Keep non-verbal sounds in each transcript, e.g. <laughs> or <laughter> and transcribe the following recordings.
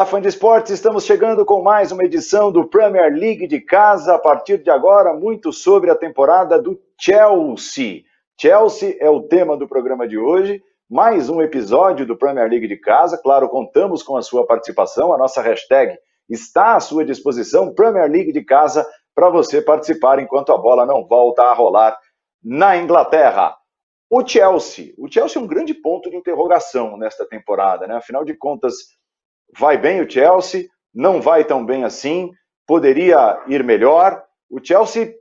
Olá, fã de esportes, estamos chegando com mais uma edição do Premier League de casa. A partir de agora, muito sobre a temporada do Chelsea. Chelsea é o tema do programa de hoje. Mais um episódio do Premier League de casa. Claro, contamos com a sua participação. A nossa hashtag está à sua disposição, Premier League de casa, para você participar enquanto a bola não volta a rolar na Inglaterra. O Chelsea. O Chelsea é um grande ponto de interrogação nesta temporada, né? Afinal de contas, vai bem o Chelsea, não vai tão bem assim, poderia ir melhor. O Chelsea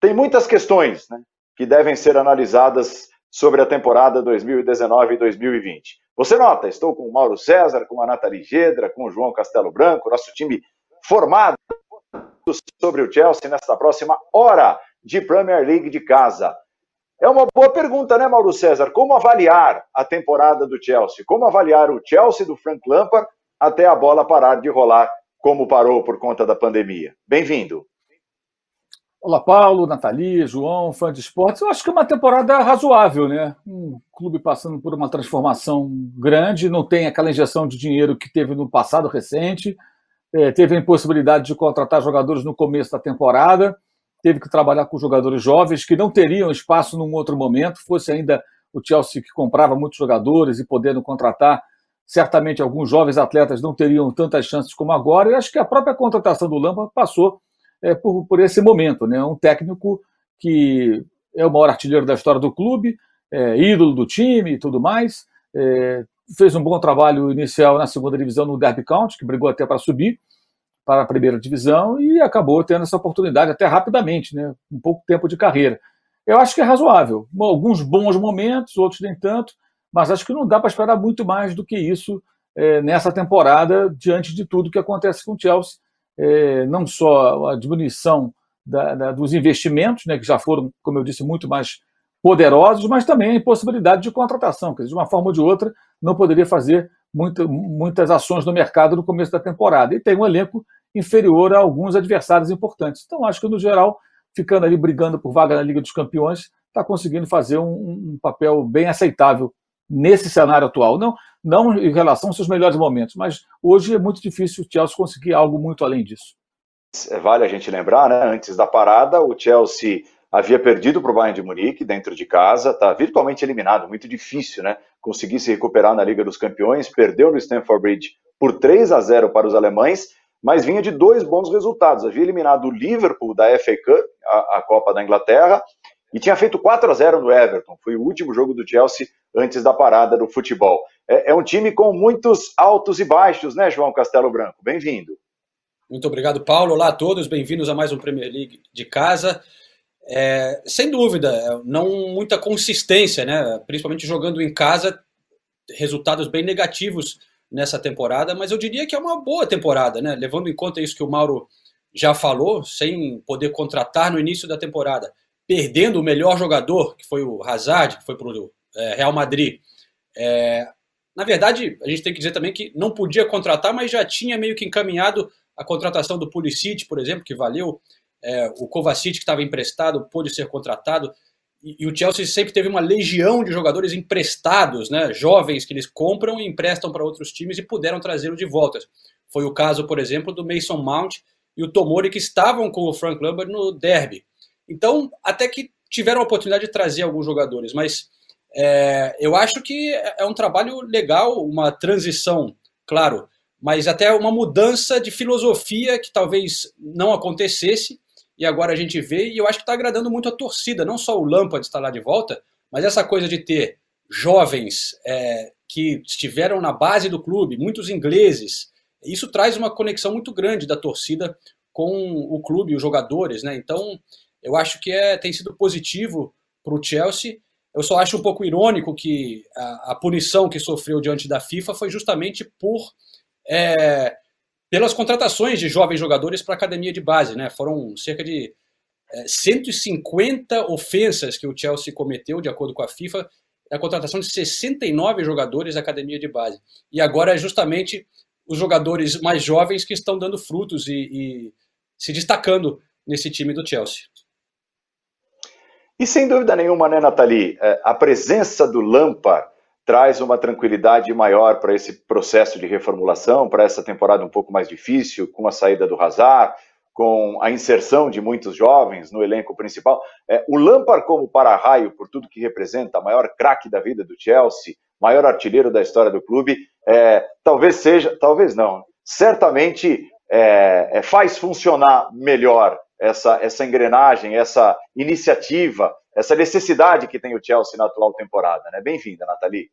tem muitas questões né, que devem ser analisadas sobre a temporada 2019 e 2020. Você nota, estou com o Mauro César, com a Nathalie Gedra, com o João Castelo Branco, nosso time formado sobre o Chelsea nesta próxima hora de Premier League de casa. É uma boa pergunta, né, Mauro César? Como avaliar a temporada do Chelsea? Como avaliar o Chelsea do Frank Lampard até a bola parar de rolar como parou por conta da pandemia. Bem-vindo. Olá, Paulo, Nathalie, João, fã de esportes. Eu acho que é uma temporada razoável, né? Um clube passando por uma transformação grande, não tem aquela injeção de dinheiro que teve no passado recente, é, teve a impossibilidade de contratar jogadores no começo da temporada, teve que trabalhar com jogadores jovens que não teriam espaço num outro momento, fosse ainda o Chelsea que comprava muitos jogadores e podendo contratar certamente alguns jovens atletas não teriam tantas chances como agora, e acho que a própria contratação do Lampa passou é, por, por esse momento. Né? Um técnico que é o maior artilheiro da história do clube, é, ídolo do time e tudo mais, é, fez um bom trabalho inicial na segunda divisão no Derby County, que brigou até para subir para a primeira divisão e acabou tendo essa oportunidade até rapidamente, né? um pouco tempo de carreira. Eu acho que é razoável. Alguns bons momentos, outros nem tanto mas acho que não dá para esperar muito mais do que isso é, nessa temporada, diante de tudo que acontece com o Chelsea. É, não só a diminuição da, da, dos investimentos, né, que já foram, como eu disse, muito mais poderosos, mas também a impossibilidade de contratação, que de uma forma ou de outra não poderia fazer muita, muitas ações no mercado no começo da temporada. E tem um elenco inferior a alguns adversários importantes. Então, acho que, no geral, ficando ali brigando por vaga na Liga dos Campeões, está conseguindo fazer um, um papel bem aceitável nesse cenário atual. Não, não em relação aos seus melhores momentos, mas hoje é muito difícil o Chelsea conseguir algo muito além disso. É, vale a gente lembrar, né? Antes da parada, o Chelsea havia perdido para o Bayern de Munique dentro de casa, está virtualmente eliminado, muito difícil, né? Conseguir se recuperar na Liga dos Campeões, perdeu no Stamford Bridge por 3 a 0 para os alemães, mas vinha de dois bons resultados. Havia eliminado o Liverpool da FA Cup, a, a Copa da Inglaterra, e tinha feito 4 a 0 no Everton. Foi o último jogo do Chelsea antes da parada do futebol. É, é um time com muitos altos e baixos, né, João Castelo Branco? Bem-vindo. Muito obrigado, Paulo. Olá a todos, bem-vindos a mais um Premier League de casa. É, sem dúvida, não muita consistência, né? Principalmente jogando em casa, resultados bem negativos nessa temporada, mas eu diria que é uma boa temporada, né? Levando em conta isso que o Mauro já falou, sem poder contratar no início da temporada, perdendo o melhor jogador, que foi o Hazard, que foi para o é, Real Madrid. É, na verdade, a gente tem que dizer também que não podia contratar, mas já tinha meio que encaminhado a contratação do Pulisic, por exemplo, que valeu. É, o Kovacic, que estava emprestado, pôde ser contratado. E, e, o Chelsea sempre teve uma legião de jogadores emprestados, né, jovens que eles compram e emprestam para outros times e puderam trazê-lo de volta. Foi o caso, por exemplo, do Mason Mount e o Tomori, que estavam com o Frank Lambert no derby. Então, até que tiveram a oportunidade de trazer alguns jogadores, mas é, eu acho que é um trabalho legal, uma transição, claro, mas até uma mudança de filosofia que talvez não acontecesse e agora a gente vê, e eu acho que está agradando muito a torcida, não só o Lampard estar lá de volta, mas essa coisa de ter jovens é, que estiveram na base do clube, muitos ingleses, isso traz uma conexão muito grande da torcida com o clube, os jogadores, né? Então, eu acho que é, tem sido positivo para o Chelsea. Eu só acho um pouco irônico que a, a, punição que sofreu diante da FIFA foi justamente por é, pelas contratações de jovens jogadores para a academia de base. Né? Foram cerca de é, 150 ofensas que o Chelsea cometeu, de acordo com a FIFA, a contratação de 69 jogadores da academia de base. E agora é justamente os jogadores mais jovens que estão dando frutos e, e se destacando nesse time do Chelsea. E sem dúvida nenhuma, né, Nathalie, é, a presença do Lampard traz uma tranquilidade maior para esse processo de reformulação, para essa temporada um pouco mais difícil, com a saída do Hazard, com a inserção de muitos jovens no elenco principal. É, o Lampard como para-raio, por tudo que representa, maior craque da vida do Chelsea, maior artilheiro da história do clube, é, talvez seja, talvez não, certamente é, é faz funcionar melhor essa, essa engrenagem, essa iniciativa, essa necessidade que tem o Chelsea na atual temporada. Né? Bem-vinda, Nathalie.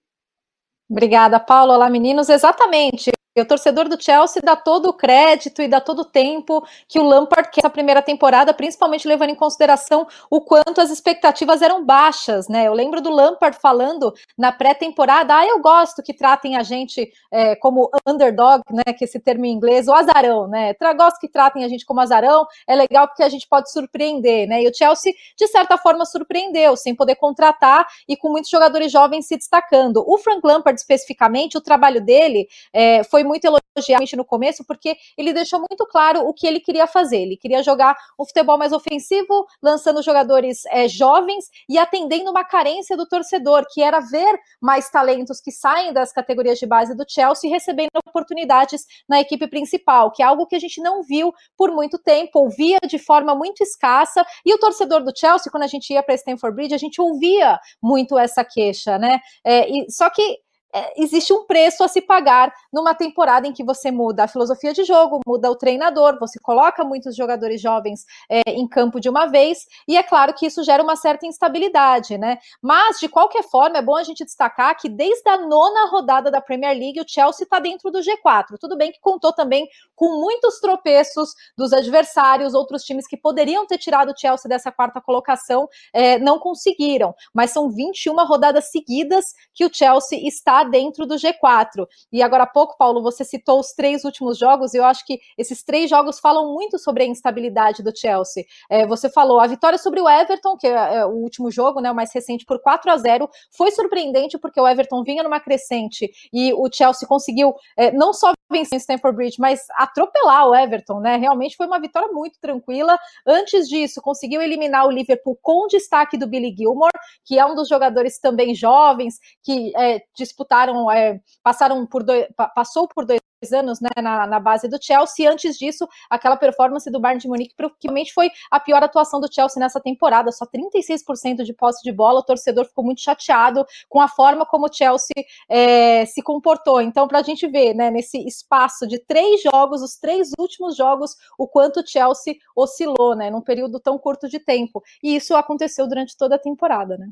Obrigada, Paulo. Olá, meninos. Exatamente. O torcedor do Chelsea dá todo o crédito e dá todo o tempo que o Lampard quer essa primeira temporada, principalmente levando em consideração o quanto as expectativas eram baixas, né? Eu lembro do Lampard falando na pré-temporada, ah, eu gosto que tratem a gente é, como underdog, né? Que esse termo em inglês, o azarão, né? Gosto que tratem a gente como azarão, é legal porque a gente pode surpreender, né? E o Chelsea, de certa forma, surpreendeu, sem poder contratar e com muitos jogadores jovens se destacando. O Frank Lampard, especificamente, o trabalho dele é, foi muito elogiado no começo, porque ele deixou muito claro o que ele queria fazer. Ele queria jogar um futebol mais ofensivo, lançando jogadores é, jovens e atendendo uma carência do torcedor, que era ver mais talentos que saem das categorias de base do Chelsea recebendo oportunidades na equipe principal, que é algo que a gente não viu por muito tempo, ouvia de forma muito escassa. E o torcedor do Chelsea, quando a gente ia para Stamford Bridge, a gente ouvia muito essa queixa, né? É, e, só que é, existe um preço a se pagar numa temporada em que você muda a filosofia de jogo, muda o treinador, você coloca muitos jogadores jovens é, em campo de uma vez, e é claro que isso gera uma certa instabilidade, né? Mas, de qualquer forma, é bom a gente destacar que desde a nona rodada da Premier League, o Chelsea está dentro do G4. Tudo bem que contou também com muitos tropeços dos adversários, outros times que poderiam ter tirado o Chelsea dessa quarta colocação é, não conseguiram, mas são 21 rodadas seguidas que o Chelsea está dentro do G4. E agora há pouco, Paulo, você citou os três últimos jogos, e eu acho que esses três jogos falam muito sobre a instabilidade do Chelsea. É, você falou a vitória sobre o Everton, que é, é o último jogo, né, o mais recente, por 4 a 0 foi surpreendente porque o Everton vinha numa crescente e o Chelsea conseguiu é, não só vencer em Stamford Bridge, mas atropelar o Everton, né? Realmente foi uma vitória muito tranquila. Antes disso, conseguiu eliminar o Liverpool com destaque do Billy Gilmore, que é um dos jogadores também jovens que é, disputaram disputaram, é, passaram por dois, passou por dois anos né, na, na, base do Chelsea. Antes disso, aquela performance do Bayern de Munique provavelmente foi a pior atuação do Chelsea nessa temporada, só 36% de posse de bola. O torcedor ficou muito chateado com a forma como o Chelsea é, se comportou. Então, para a gente ver, né, nesse espaço de três jogos, os três últimos jogos, o quanto o Chelsea oscilou, né, num período tão curto de tempo. E isso aconteceu durante toda a temporada, né?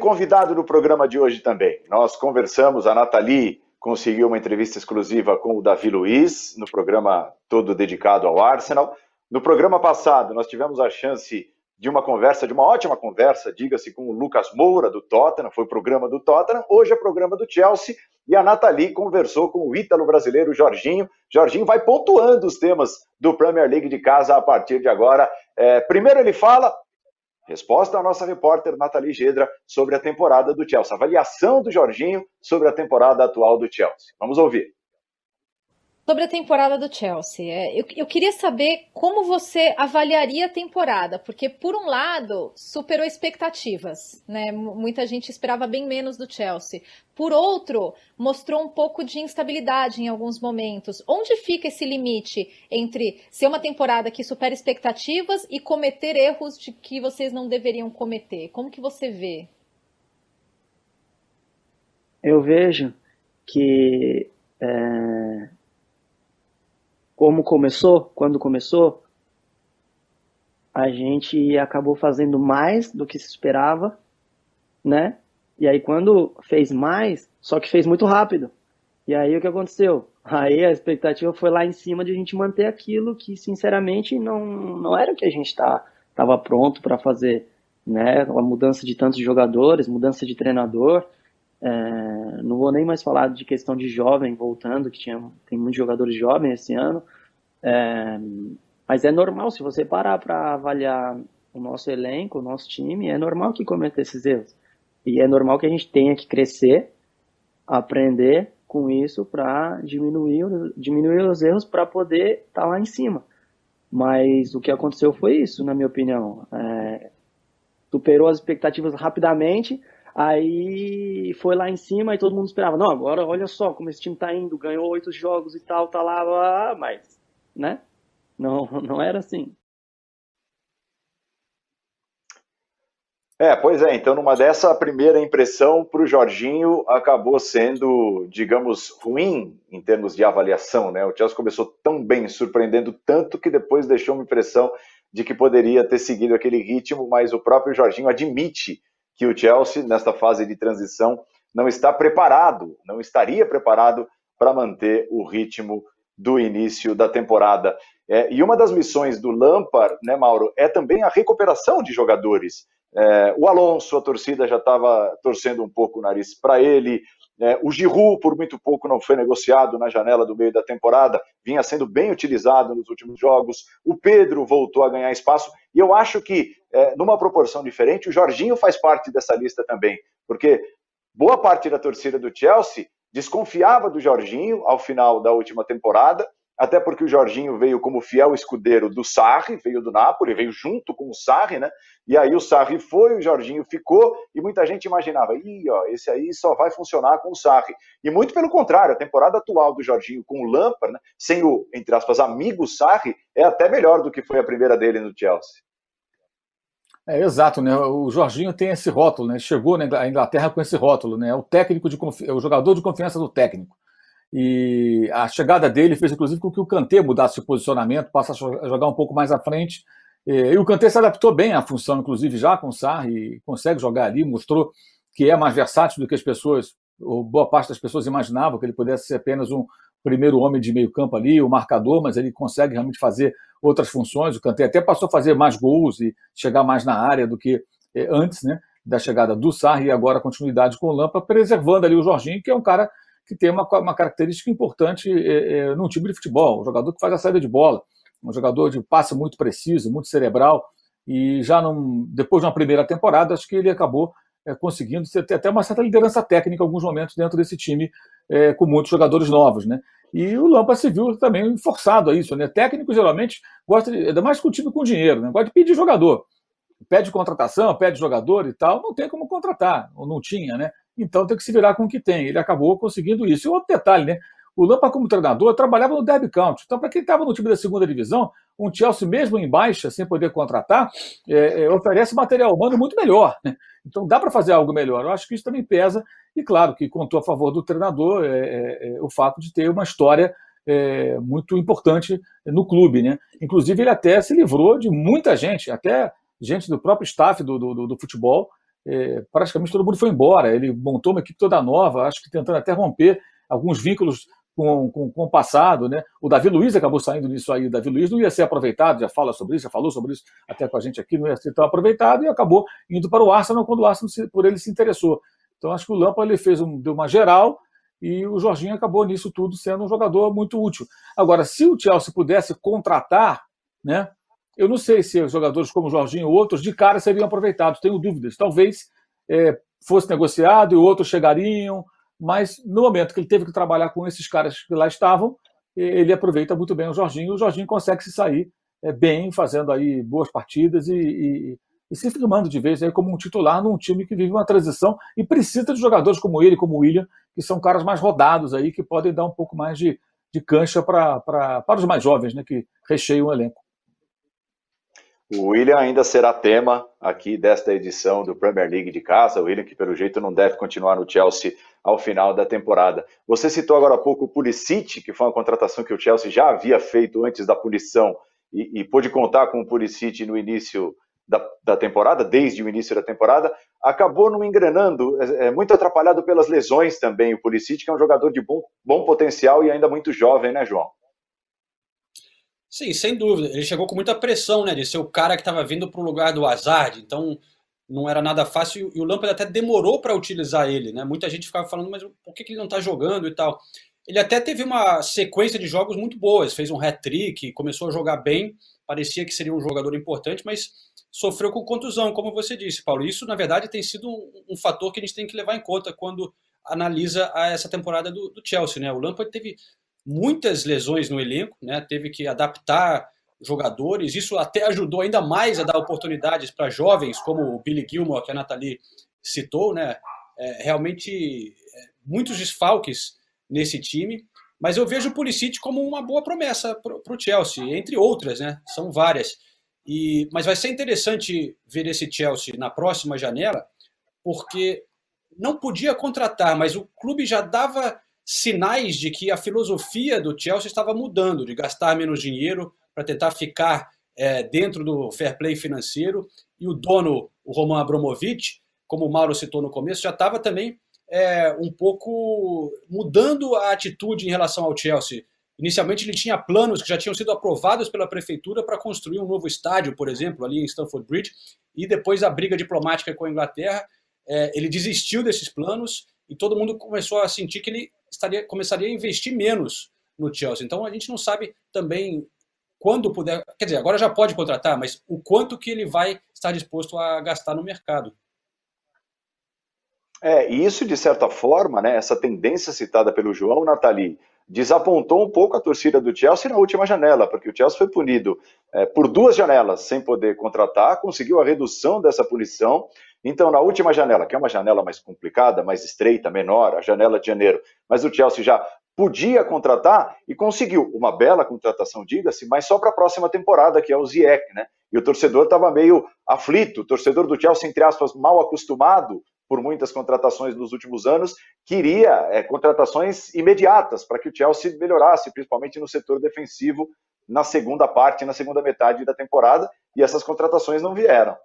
Convidado no programa de hoje também. Nós conversamos, a Nathalie conseguiu uma entrevista exclusiva com o Davi Luiz, no programa todo dedicado ao Arsenal. No programa passado, nós tivemos a chance de uma conversa, de uma ótima conversa, diga-se, com o Lucas Moura, do Tottenham, foi programa do Tottenham, hoje é programa do Chelsea, e a Nathalie conversou com o ítalo brasileiro Jorginho. Jorginho vai pontuando os temas do Premier League de casa a partir de agora. É, primeiro ele fala Resposta da nossa repórter Nathalie Gedra sobre a temporada do Chelsea. Avaliação do Jorginho sobre a temporada atual do Chelsea. Vamos ouvir. Sobre a temporada do Chelsea, é, eu, eu, queria saber como você avaliaria a temporada, porque, por um lado, superou expectativas, né? Muita gente esperava bem menos do Chelsea. Por outro, mostrou um pouco de instabilidade em alguns momentos. Onde fica esse limite entre ser uma temporada que supera expectativas e cometer erros de que vocês não deveriam cometer? Como que você vê? Eu vejo que. É como começou, quando começou, a gente acabou fazendo mais do que se esperava, né? E aí quando fez mais, só que fez muito rápido. E aí o que aconteceu? Aí a expectativa foi lá em cima de a gente manter aquilo que sinceramente não, não era o que a gente tá, tava pronto para fazer, né? A mudança de tantos jogadores, mudança de treinador. É, não vou nem mais falar de questão de jovem voltando, que tinha, tem muitos jogadores jovens esse ano. É, mas é normal, se você parar para avaliar o nosso elenco, o nosso time, é normal que cometa esses erros. E é normal que a gente tenha que crescer, aprender com isso para diminuir, diminuir os erros para poder estar tá lá em cima. Mas o que aconteceu foi isso, na minha opinião. É, superou as expectativas rapidamente, Aí foi lá em cima e todo mundo esperava, não, agora olha só como esse time tá indo, ganhou oito jogos e tal, tá lá, lá, mas, né? Não, <laughs> não era assim. É, pois é, então numa dessa primeira impressão para o Jorginho acabou sendo, digamos, ruim em termos de avaliação, né? O Chelsea começou tão bem, surpreendendo tanto que depois deixou uma impressão de que poderia ter seguido aquele ritmo, mas o próprio Jorginho admite que o Chelsea, nesta fase de transição, não está preparado, não estaria preparado para manter o ritmo do início da temporada. É, e uma das missões do Lampard, né, Mauro, é também a recuperação de jogadores. É, o Alonso, a torcida já estava torcendo um pouco o nariz para ele. É, o Giroud, por muito pouco, não foi negociado na janela do meio da temporada, vinha sendo bem utilizado nos últimos jogos. O Pedro voltou a ganhar espaço. E eu acho que, é, numa proporção diferente, o Jorginho faz parte dessa lista também, porque boa parte da torcida do Chelsea desconfiava do Jorginho ao final da última temporada até porque o Jorginho veio como fiel escudeiro do Sarri, veio do Napoli, veio junto com o Sarri, né? E aí o Sarri foi, o Jorginho ficou, e muita gente imaginava, ih, ó, esse aí só vai funcionar com o Sarri. E muito pelo contrário, a temporada atual do Jorginho com o Lampard, né, sem o, entre aspas, amigo Sarri, é até melhor do que foi a primeira dele no Chelsea. É, exato, né? O Jorginho tem esse rótulo, né? Chegou na Inglaterra com esse rótulo, né? O técnico de confi... o jogador de confiança do técnico. E a chegada dele fez, inclusive, com que o Kanté mudasse de posicionamento, passasse a jogar um pouco mais à frente. E o Kanté se adaptou bem à função, inclusive, já com o Sarri, consegue jogar ali, mostrou que é mais versátil do que as pessoas, ou boa parte das pessoas imaginavam que ele pudesse ser apenas um primeiro homem de meio campo ali, o marcador, mas ele consegue realmente fazer outras funções. O Kanté até passou a fazer mais gols e chegar mais na área do que eh, antes, né? Da chegada do Sarri e agora a continuidade com o Lampa, preservando ali o Jorginho, que é um cara que tem uma, uma característica importante é, é, num time de futebol, um jogador que faz a saída de bola, um jogador de passe muito preciso, muito cerebral, e já num, depois de uma primeira temporada, acho que ele acabou é, conseguindo ter até uma certa liderança técnica em alguns momentos dentro desse time é, com muitos jogadores novos, né? E o Lampa se viu também forçado a isso, né? Técnico geralmente gosta, de, ainda mais com o time com dinheiro, né? Gosta de pedir jogador. Pede contratação, pede jogador e tal, não tem como contratar, ou não tinha, né? então tem que se virar com o que tem. Ele acabou conseguindo isso. E outro detalhe, né? O Lampa, como treinador, trabalhava no Derby County. Então, para quem estava no time da segunda divisão, um Chelsea, mesmo em baixa, sem poder contratar, é, é, oferece material humano muito melhor. Né? Então, dá para fazer algo melhor. Eu acho que isso também pesa. E, claro, que contou a favor do treinador é, é, é o fato de ter uma história é, muito importante no clube. Né? Inclusive, ele até se livrou de muita gente, até gente do próprio staff do, do, do futebol, é, praticamente todo mundo foi embora. Ele montou uma equipe toda nova, acho que tentando até romper alguns vínculos com, com, com, o passado. Né? O Davi Luiz acabou saindo nisso aí. O Davi Luiz não ia ser aproveitado, já fala sobre isso, já falou sobre isso até com a gente aqui, não ia ser tão aproveitado e acabou indo para o Arsenal quando o Arsenal se, por ele se interessou. Então acho que o Lampa ele fez um, deu uma geral e o Jorginho acabou nisso tudo sendo um jogador muito útil. Agora, se o Chelsea pudesse contratar, né, eu não sei se jogadores como o Jorginho ou outros de cara seriam aproveitados, tenho dúvidas. Talvez é, fosse negociado e outros chegariam, mas no momento que ele teve que trabalhar com esses caras que lá estavam, ele aproveita muito bem o Jorginho. O Jorginho consegue se sair é, bem, fazendo aí boas partidas e, e, e, se firmando de vez aí como um titular num time que vive uma transição e precisa de jogadores como ele, como o William, que são caras mais rodados aí, que podem dar um pouco mais de, de cancha para os mais jovens, né, que recheiam o elenco. O William ainda será tema aqui desta edição do Premier League de casa. O William, que pelo jeito não deve continuar no Chelsea ao final da temporada. Você citou agora há pouco o Pulisic, que foi uma contratação que o Chelsea já havia feito antes da punição e, e pôde contar com o Pulisic no início da, da, temporada, desde o início da temporada. Acabou não engrenando, é, é, muito atrapalhado pelas lesões também. O Pulisic, que é um jogador de bom, bom potencial e ainda muito jovem, né, João? Sim, sem dúvida. Ele chegou com muita pressão, né? De ser o cara que estava vindo para o lugar do Hazard. Então, não era nada fácil. E o Lampard até demorou para utilizar ele, né? Muita gente ficava falando, mas por que, que ele não está jogando e tal? Ele até teve uma sequência de jogos muito boas. Fez um hat-trick, começou a jogar bem. Parecia que seria um jogador importante, mas sofreu com contusão, como você disse, Paulo. Isso, na verdade, tem sido um, um fator que a gente tem que levar em conta quando analisa essa temporada do, do Chelsea, né? O Lampard teve muitas lesões no elenco, né? teve que adaptar jogadores. Isso até ajudou ainda mais a dar oportunidades para jovens, como o Billy Gilmore, que a Nathalie citou, né? É, realmente, é, muitos desfalques nesse time. Mas eu vejo o Pulisic como uma boa promessa para o Chelsea, entre outras, né? São várias. E, mas vai ser interessante ver esse Chelsea na próxima janela, porque não podia contratar, mas o clube já dava sinais de que a filosofia do Chelsea estava mudando, de gastar menos dinheiro para tentar ficar é, dentro do fair play financeiro. E o dono, o Roman Abramovich, como o Mauro citou no começo, já estava também é, um pouco mudando a atitude em relação ao Chelsea. Inicialmente ele tinha planos que já tinham sido aprovados pela prefeitura para construir um novo estádio, por exemplo, ali em Stamford Bridge, e depois da briga diplomática com a Inglaterra, é, ele desistiu desses planos e todo mundo começou a sentir que ele estaria, começaria a investir menos no Chelsea. Então a gente não sabe também quando puder, quer dizer, agora já pode contratar, mas o quanto que ele vai estar disposto a gastar no mercado. É, e isso, de certa forma, né, essa tendência citada pelo João Nathalie, desapontou um pouco a torcida do Chelsea na última janela, porque o Chelsea foi punido é, por duas janelas sem poder contratar, conseguiu a redução dessa punição. Então, na última janela, que é uma janela mais complicada, mais estreita, menor, a janela de janeiro, mas o Chelsea já podia contratar e conseguiu uma bela contratação, diga-se, mas só para a próxima temporada, que é o Ziyech, né? E o torcedor estava meio aflito, o torcedor do Chelsea, entre aspas, mal acostumado por muitas contratações nos últimos anos, queria é, contratações imediatas para que o Chelsea melhorasse, principalmente no setor defensivo, na segunda parte, na segunda metade da temporada, e essas contratações não vieram.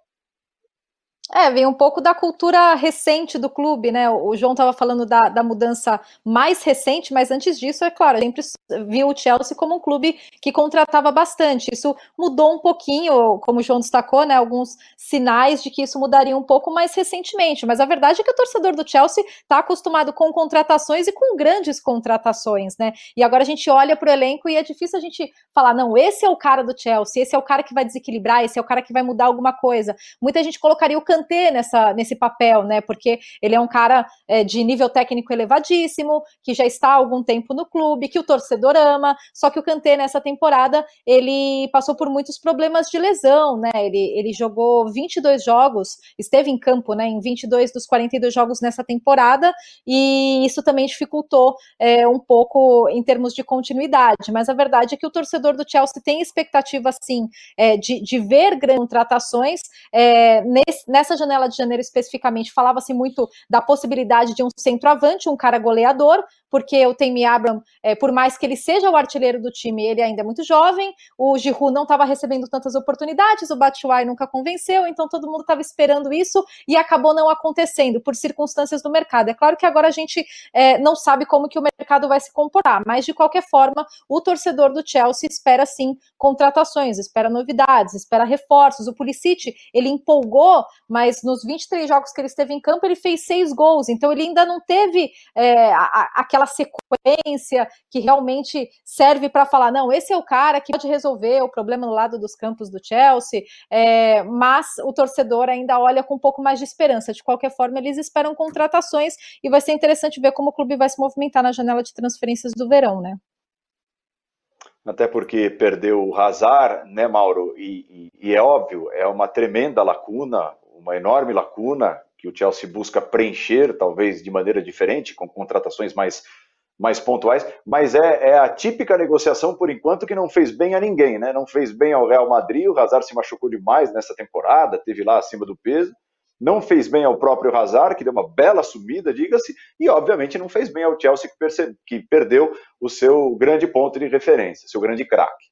É, vem um pouco da cultura recente do clube, né? O João estava falando da, da mudança mais recente, mas antes disso, é claro, sempre viu o Chelsea como um clube que contratava bastante. Isso mudou um pouquinho, como o João destacou, né? Alguns sinais de que isso mudaria um pouco mais recentemente. Mas a verdade é que o torcedor do Chelsea está acostumado com contratações e com grandes contratações, né? E agora a gente olha para o elenco e é difícil a gente falar, não, esse é o cara do Chelsea, esse é o cara que vai desequilibrar, esse é o cara que vai mudar alguma coisa. Muita gente colocaria o Kanté nessa, nesse papel, né? Porque ele é um cara é, de nível técnico elevadíssimo, que já está há algum tempo no clube, que o torcedor ama. Só que o Kanté nessa temporada ele passou por muitos problemas de lesão, né? Ele, ele jogou 22 jogos, esteve em campo, né? Em 22 dos 42 jogos nessa temporada e isso também dificultou é, um pouco em termos de continuidade. Mas a verdade é que o torcedor do Chelsea tem expectativa, sim, é, de, de ver grandes contratações é, nesse, nessa janela de janeiro especificamente, falava-se muito da possibilidade de um centroavante, um cara goleador, porque o Temi Abraham, é, por mais que ele seja o artilheiro do time, ele ainda é muito jovem, o Giroud não estava recebendo tantas oportunidades, o Batshuayi nunca convenceu, então todo mundo estava esperando isso e acabou não acontecendo por circunstâncias do mercado. É claro que agora a gente é, não sabe como que o mercado vai se comportar, mas de qualquer forma, o torcedor do Chelsea espera sim contratações, espera novidades, espera reforços. O Pulisic, ele empolgou, mas nos 23 jogos que ele esteve em campo, ele fez seis gols, então ele ainda não teve é, aquela aquela sequência que realmente serve para falar, não, esse é o cara que pode resolver o problema no lado dos campos do Chelsea, é, mas o torcedor ainda olha com um pouco mais de esperança. De qualquer forma, eles esperam contratações e vai ser interessante ver como o clube vai se movimentar na janela de transferências do verão, né? Até porque perdeu o Hazard, né, Mauro? E, e, e é óbvio, é uma tremenda lacuna, uma enorme lacuna que o Chelsea busca preencher, talvez de maneira diferente, com contratações mais, mais pontuais, mas é, é, a típica negociação, por enquanto, que não fez bem a ninguém, né? Não fez bem ao Real Madrid, o Hazard se machucou demais nessa temporada, teve lá acima do peso, não fez bem ao próprio Hazard, que deu uma bela subida, diga-se, e obviamente não fez bem ao Chelsea, que, perce... que perdeu o seu grande ponto de referência, seu grande craque.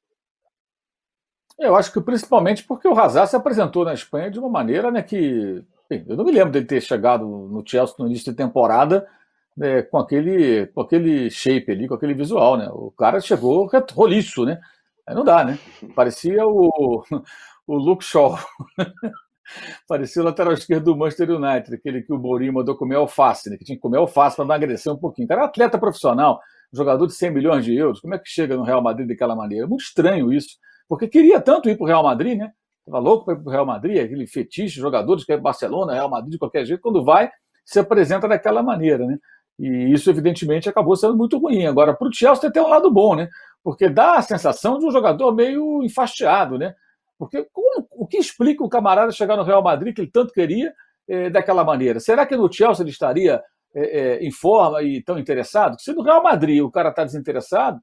Eu acho que principalmente porque o Hazard se apresentou na Espanha de uma maneira né, que eu não me lembro dele ter chegado no Chelsea no início de temporada né, com, aquele, com aquele shape ali, com aquele visual, né? O cara chegou roliço, né? Aí não dá, né? Parecia o, <laughs> o Luke Shaw. <laughs> Parecia o lateral esquerdo do Manchester United, aquele que o Mourinho mandou comer alface, né? Que tinha que comer alface para não agredir um pouquinho. O cara é atleta profissional, jogador de 100 milhões de euros. Como é que chega no Real Madrid daquela maneira? É muito estranho isso, porque queria tanto ir para o Real Madrid, né? Estava louco para ir para o Real Madrid, aquele fetiche, jogadores que é Barcelona, Real Madrid, de qualquer jeito, quando vai, se apresenta daquela maneira, né? E isso, evidentemente, acabou sendo muito ruim. Agora, para o Chelsea tem um lado bom, né? Porque dá a sensação de um jogador meio enfastiado, né? Porque como, o que explica o camarada chegar no Real Madrid, que ele tanto queria, é, daquela maneira? Será que no Chelsea ele estaria é, é, em forma e tão interessado? Se no Real Madrid o cara está desinteressado,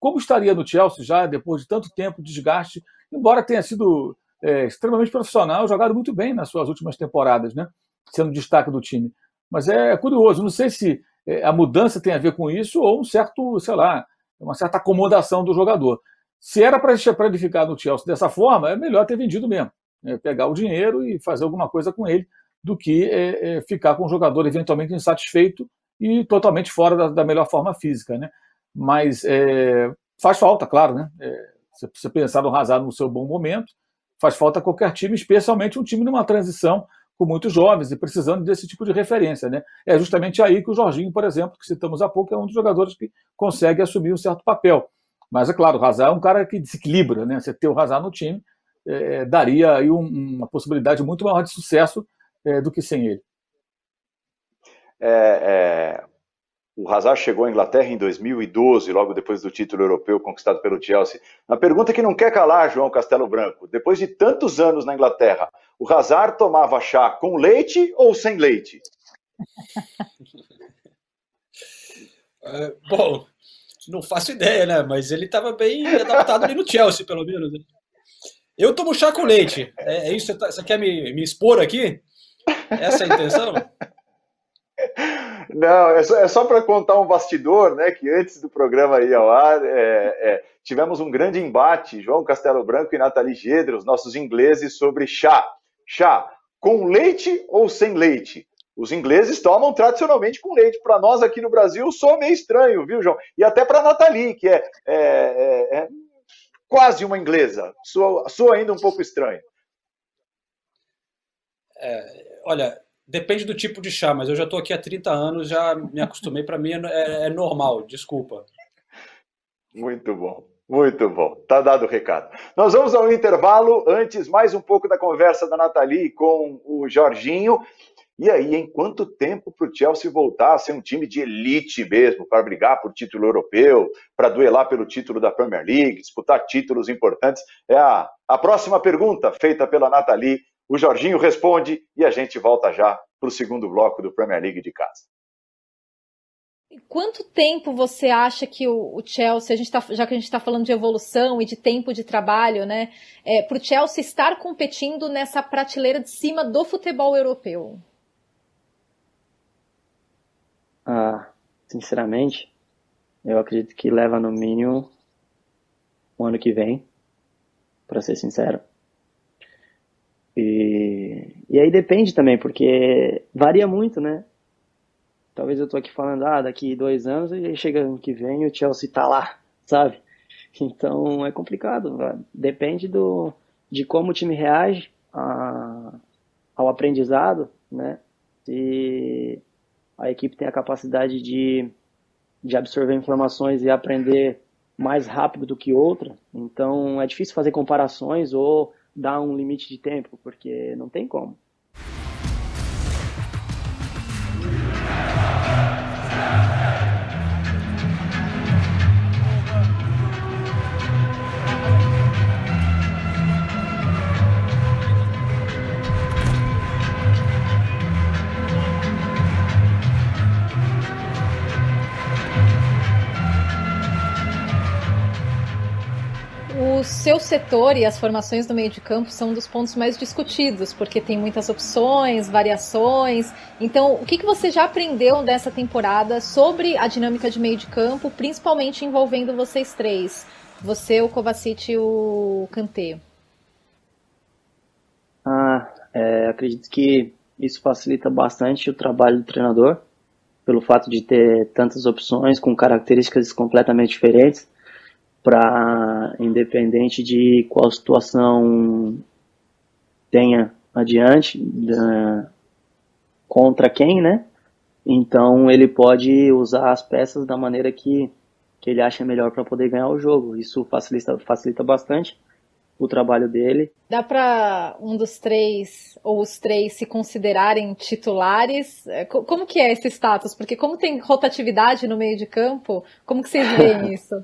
como estaria no Chelsea já depois de tanto tempo de desgaste, embora tenha sido é, extremamente profissional, jogado muito bem nas suas últimas temporadas, né? sendo destaque do time. Mas é curioso, não sei se é, a mudança tem a ver com isso ou um certo, sei lá, uma certa acomodação do jogador. Se era para ele ficar no Chelsea dessa forma, é melhor ter vendido mesmo. Né? Pegar o dinheiro e fazer alguma coisa com ele do que é, é, ficar com o jogador eventualmente insatisfeito e totalmente fora da, da melhor forma física. Né? Mas é, faz falta, claro, né? É, você pensar no Hazard no seu bom momento, faz falta qualquer time, especialmente um time numa transição com muitos jovens e precisando desse tipo de referência, né? É justamente aí que o Jorginho, por exemplo, que citamos há pouco, é um dos jogadores que consegue assumir um certo papel. Mas é claro, o Hazard é um cara que desequilibra, né? Você ter o Hazard no time é, daria aí um, uma possibilidade muito maior de sucesso é, do que sem ele. É, é o Hazard chegou à Inglaterra em 2012, logo depois do título europeu conquistado pelo Chelsea. Uma pergunta que não quer calar, João Castelo Branco. Depois de tantos anos na Inglaterra, o Hazard tomava chá com leite ou sem leite? <laughs> É, bom, não faço ideia, né? Mas ele estava bem adaptado ali no Chelsea, pelo menos. Né? Eu tomo chá com leite. É, é isso? Você, tá, você quer me, me expor aqui? Essa é a intenção? Não, é só, é só para contar um bastidor, né? Que antes do programa ir ao ar, é, é, tivemos um grande embate, João Castelo Branco e Nathalie Gedra, os nossos ingleses, sobre chá. Chá com leite ou sem leite? Os ingleses tomam tradicionalmente com leite. Para nós aqui no Brasil, sou meio estranho, viu, João? E até para Nathalie, que é, é, é, é, quase uma inglesa. Sou, sou ainda um pouco estranho. É, olha, Depende do tipo de chá, mas eu já estou aqui há 30 anos, já me acostumei, para mim é, é, normal, desculpa. Muito bom, muito bom. Tá dado o recado. Nós vamos ao intervalo, antes mais um pouco da conversa da Nathalie com o Jorginho. E aí, em quanto tempo para o Chelsea voltar a ser um time de elite mesmo, para brigar por título europeu, para duelar pelo título da Premier League, disputar títulos importantes? É a, a próxima pergunta feita pela Nathalie o Jorginho responde e a gente volta já para o segundo bloco do Premier League de casa. Quanto tempo você acha que o, Chelsea, a gente tá, já que a gente está falando de evolução e de tempo de trabalho, né, é, para o Chelsea estar competindo nessa prateleira de cima do futebol europeu? Ah, sinceramente, eu acredito que leva no mínimo o ano que vem, para ser sincero. E, e aí depende também, porque varia muito, né? Talvez eu tô aqui falando, ah, daqui dois anos, e chega ano que vem o Chelsea tá lá, sabe? Então é complicado, depende do, de como o time reage a, ao aprendizado, né? Se a equipe tem a capacidade de, de absorver informações e aprender mais rápido do que outra, então é difícil fazer comparações ou dar um limite de tempo, porque não tem como. Seu setor e as formações do meio de campo são dos pontos mais discutidos, porque tem muitas opções, variações. Então, o que, que você já aprendeu dessa temporada sobre a dinâmica de meio de campo, principalmente envolvendo vocês três? Você, o Kovacic e o Kanté. Ah, é, acredito que isso facilita bastante o trabalho do treinador, pelo fato de ter tantas opções com características completamente diferentes para independente de qual situação tenha adiante da, contra quem, né? Então ele pode usar as peças da maneira que, que ele acha melhor para poder ganhar o jogo. Isso facilita, facilita bastante o trabalho dele. Dá para um dos três ou os três se considerarem titulares? É, como que é esse status? Porque como tem rotatividade no meio de campo, como que vocês veem <laughs> isso?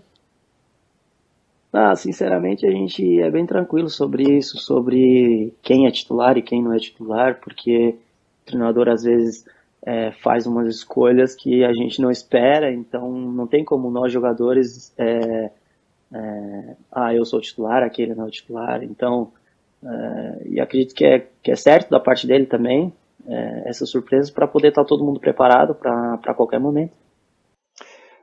Ah, sinceramente, a gente é bem tranquilo sobre isso, sobre quem é titular e quem não é titular, porque o treinador às vezes é, faz umas escolhas que a gente não espera, então não tem como nós jogadores é, é, ah, eu sou titular, aquele não é titular. Então, é, e acredito que é, que é certo da parte dele também, é, essas surpresas, para poder estar tá todo mundo preparado para qualquer momento.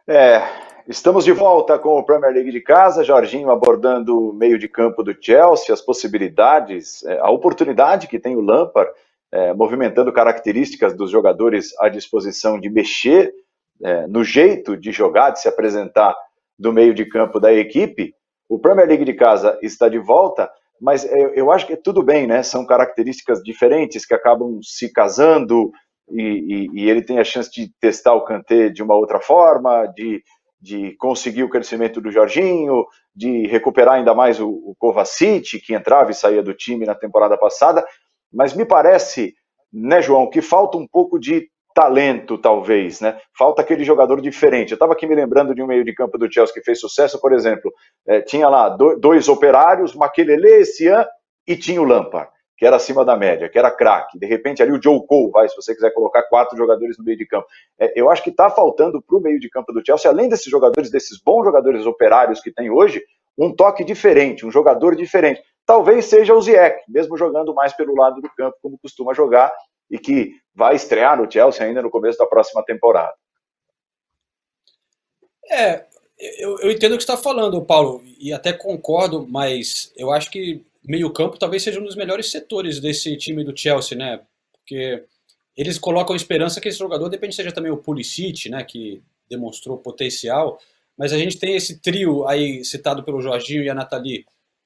É, estamos de volta com o Premier League de casa, Jorginho abordando o meio de campo do Chelsea, as possibilidades, é, a oportunidade que tem o Lampard, é, movimentando características dos jogadores à disposição de mexer é, no jeito de jogar, de se apresentar do meio de campo da equipe. O Premier League de casa está de volta, mas eu, eu acho que tudo bem, né? São características diferentes que acabam se casando e, e, e ele tem a chance de testar o Kanté de uma outra forma, de, de conseguir o crescimento do Jorginho, de recuperar ainda mais o, o Kovacic, que entrava e saía do time na temporada passada. Mas me parece, né, João, que falta um pouco de talento, talvez, né? Falta aquele jogador diferente. Eu estava aqui me lembrando de um meio de campo do Chelsea que fez sucesso, por exemplo, é, tinha lá dois operários, Maquelele, Cian e tinha o Lampard, que era acima da média, que era craque. De repente ali o Joe Cole, vai, se você quiser colocar quatro jogadores no meio de campo. É, eu acho que está faltando para o meio de campo do Chelsea, além desses jogadores, desses bons jogadores operários que tem hoje, um toque diferente, um jogador diferente. Talvez seja o Ziyech, mesmo jogando mais pelo lado do campo, como costuma jogar, e que vai estrear no Chelsea ainda no começo da próxima temporada. É, eu, eu entendo o que você está falando, Paulo, e até concordo, mas eu acho que meio-campo talvez seja um dos melhores setores desse time do Chelsea, né? Porque eles colocam esperança que esse jogador, depende seja também o Pulisic, né, que demonstrou potencial, mas a gente tem esse trio aí citado pelo Jorginho e a Nathalie,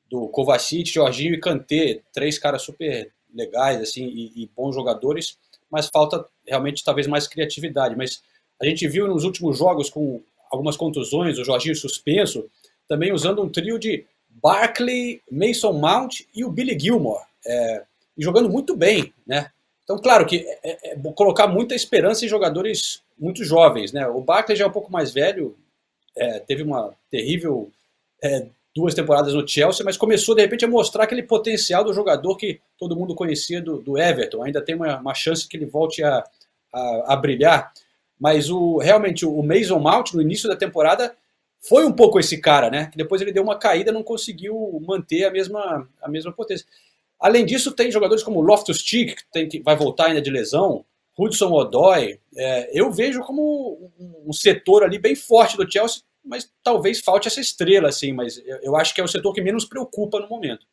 do Kovacic, Jorginho e Kanté, três caras super legais assim e, e, bons jogadores, mas falta realmente talvez mais criatividade. Mas a gente viu nos últimos jogos com algumas contusões, o Jorginho suspenso, também usando um trio de Barkley, Mason Mount e o Billy Gilmore, é, jogando muito bem, né? Então, claro que é, é, é colocar muita esperança em jogadores muito jovens, né? O Barkley já é um pouco mais velho, é, teve uma terrível é, duas temporadas no Chelsea, mas começou de repente a mostrar aquele potencial do jogador que todo mundo conhecia do, do Everton. Ainda tem uma, uma, chance que ele volte a, a, a, brilhar. Mas o realmente o Mason Mount no início da temporada foi um pouco esse cara, né? Que depois ele deu uma caída, não conseguiu manter a mesma, a mesma potência. Além disso, tem jogadores como Loftus Cheek, que, tem, que vai voltar ainda de lesão, Hudson Odoi. É, eu vejo como um, setor ali bem forte do Chelsea mas talvez falte essa estrela, assim, mas eu acho que é o setor que menos preocupa no momento.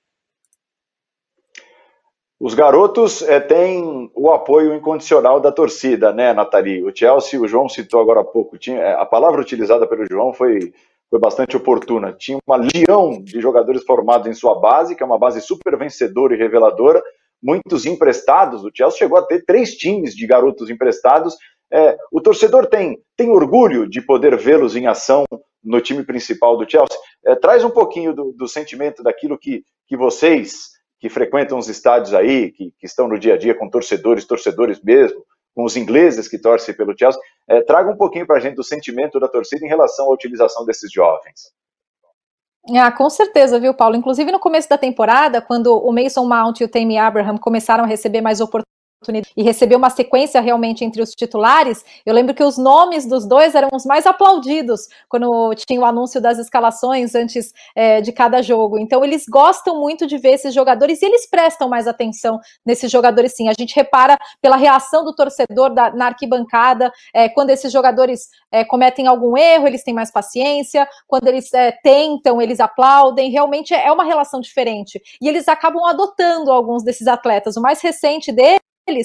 Os garotos é, têm o apoio incondicional da torcida, né, Nathalie? O Chelsea, o João citou agora há pouco, tinha, eh, a palavra utilizada pelo João foi, foi bastante oportuna. Tinha uma legião de jogadores formados em sua base, que é uma base super vencedora e reveladora, muitos emprestados. O Chelsea chegou a ter três times de garotos emprestados é, o torcedor tem, tem orgulho de poder vê-los em ação no time principal do Chelsea? É, traz um pouquinho do, do, sentimento daquilo que, que vocês, que frequentam os estádios aí, que, que, estão no dia a dia com torcedores, torcedores mesmo, com os ingleses que torcem pelo Chelsea, é, traga um pouquinho para a gente do sentimento da torcida em relação à utilização desses jovens. Ah, com certeza, viu, Paulo? Inclusive no começo da temporada, quando o Mason Mount e o Tammy Abraham começaram a receber mais oportunidades e recebeu uma sequência realmente entre os titulares, eu lembro que os nomes dos dois eram os mais aplaudidos quando tinha o anúncio das escalações antes é, de cada jogo. Então, eles gostam muito de ver esses jogadores e eles prestam mais atenção nesses jogadores, sim. A gente repara pela reação do torcedor da, na arquibancada, é, quando esses jogadores é, cometem algum erro, eles têm mais paciência, quando eles é, tentam, eles aplaudem. Realmente é uma relação diferente. E eles acabam adotando alguns desses atletas. O mais recente dele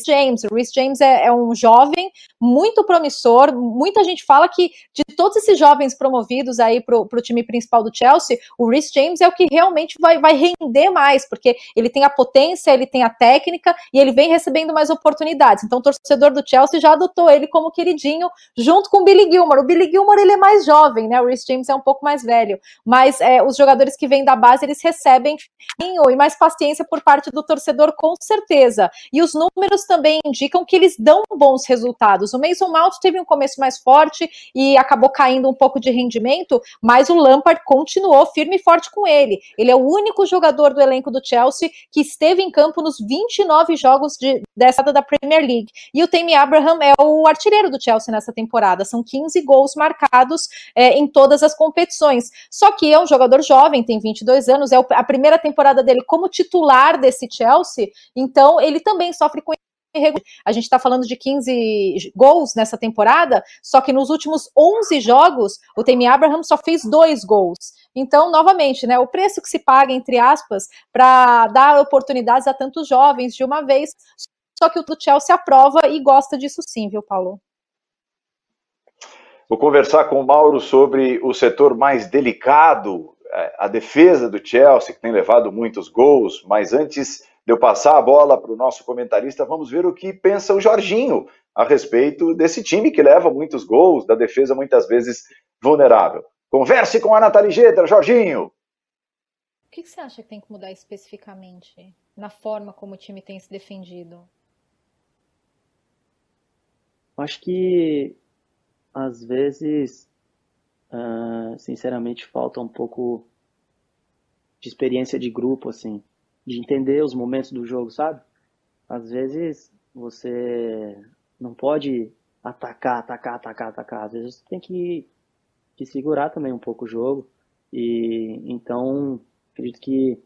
James. O Rhys James é, é, um jovem muito promissor. Muita gente fala que de todos esses jovens promovidos aí para o time principal do Chelsea, o Rhys James é o que realmente vai, vai render mais, porque ele tem a potência, ele tem a técnica e ele vem recebendo mais oportunidades. Então, o torcedor do Chelsea já adotou ele como queridinho, junto com o Billy Gilmore. O Billy Gilmore ele é mais jovem, né? O Rhys James é um pouco mais velho, mas é, os jogadores que vêm da base eles recebem e mais paciência por parte do torcedor, com certeza. E os números também indicam que eles dão bons resultados. O Mason Mount teve um começo mais forte e acabou caindo um pouco de rendimento, mas o Lampard continuou firme e forte com ele. Ele é o único jogador do elenco do Chelsea que esteve em campo nos 29 jogos de, dessa da Premier League. E o Tammy Abraham é o artilheiro do Chelsea nessa temporada. São 15 gols marcados é, em todas as competições. Só que é um jogador jovem, tem 22 anos, é a primeira temporada dele como titular desse Chelsea, então ele também sofre com a gente está falando de 15 gols nessa temporada, só que nos últimos 11 jogos, o Temi Abraham só fez dois gols. Então, novamente, né, o preço que se paga, entre aspas, para dar oportunidades a tantos jovens de uma vez, só que o Chelsea aprova e gosta disso sim, viu, Paulo? Vou conversar com o Mauro sobre o setor mais delicado, é, a defesa do Chelsea, que tem levado muitos gols, mas antes de eu passar a bola para o nosso comentarista, vamos ver o que pensa o Jorginho a respeito desse time que leva muitos gols, da defesa muitas vezes vulnerável. Converse com a Nathalie Gedra, Jorginho. O que você acha que tem que mudar especificamente na forma como o time tem se defendido? Acho que às vezes, uh, sinceramente, falta um pouco de experiência de grupo, assim de entender os momentos do jogo, sabe? Às vezes você não pode atacar, atacar, atacar, atacar. Às vezes você tem que, que segurar também um pouco o jogo. E então, acredito que,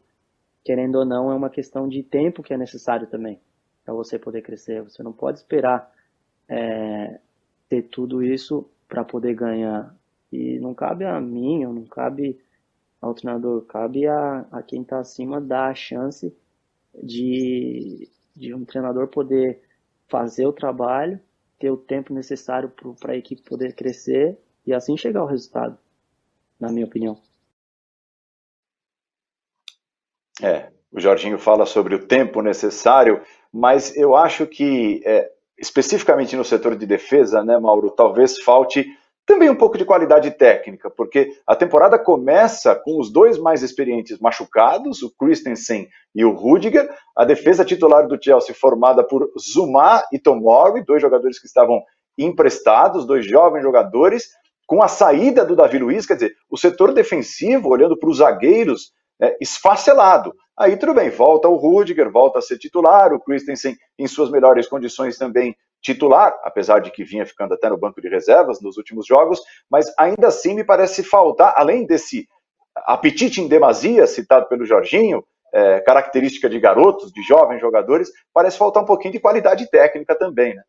querendo ou não, é uma questão de tempo que é necessário também para você poder crescer. Você não pode esperar é, ter tudo isso para poder ganhar. E não cabe a mim, não cabe ao treinador, cabe a, a quem está acima dar a chance de, de um treinador poder fazer o trabalho, ter o tempo necessário para a equipe poder crescer e assim chegar ao resultado, na minha opinião. É, o Jorginho fala sobre o tempo necessário, mas eu acho que, é, especificamente no setor de defesa, né, Mauro, talvez falte também um pouco de qualidade técnica, porque a temporada começa com os dois mais experientes machucados, o Christensen e o Rudiger, a defesa titular do Chelsea formada por Zuma e Tomori, dois jogadores que estavam emprestados, dois jovens jogadores, com a saída do Davi Luiz, quer dizer, o setor defensivo, olhando para os zagueiros, é, esfacelado. Aí tudo bem, volta o Rudiger, volta a ser titular, o Christensen em suas melhores condições também titular, apesar de que vinha ficando até no banco de reservas nos últimos jogos, mas ainda assim me parece faltar, além desse apetite em demasia citado pelo Jorginho, é, característica de garotos, de jovens jogadores, parece faltar um pouquinho de qualidade técnica também, né?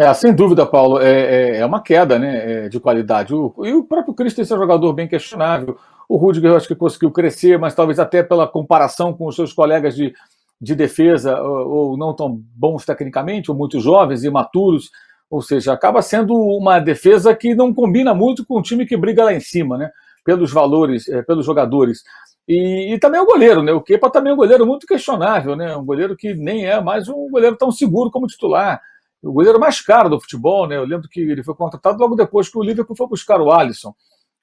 É, sem dúvida, Paulo, é, é, é uma queda né, é, de qualidade. O, e o próprio Christensen é um jogador bem questionável. O Rudiger eu acho que conseguiu crescer, mas talvez até pela comparação com os seus colegas de, de defesa ou, ou não tão bons tecnicamente, ou muito jovens imaturos, ou seja, acaba sendo uma defesa que não combina muito com o time que briga lá em cima, né? Pelos valores, é, pelos jogadores. E, e, também o goleiro, né? O Kepa também é um goleiro muito questionável, né? Um goleiro que nem é mais um goleiro tão seguro como titular. O goleiro mais caro do futebol, né? Eu lembro que ele foi contratado logo depois que o Liverpool foi buscar o Alisson.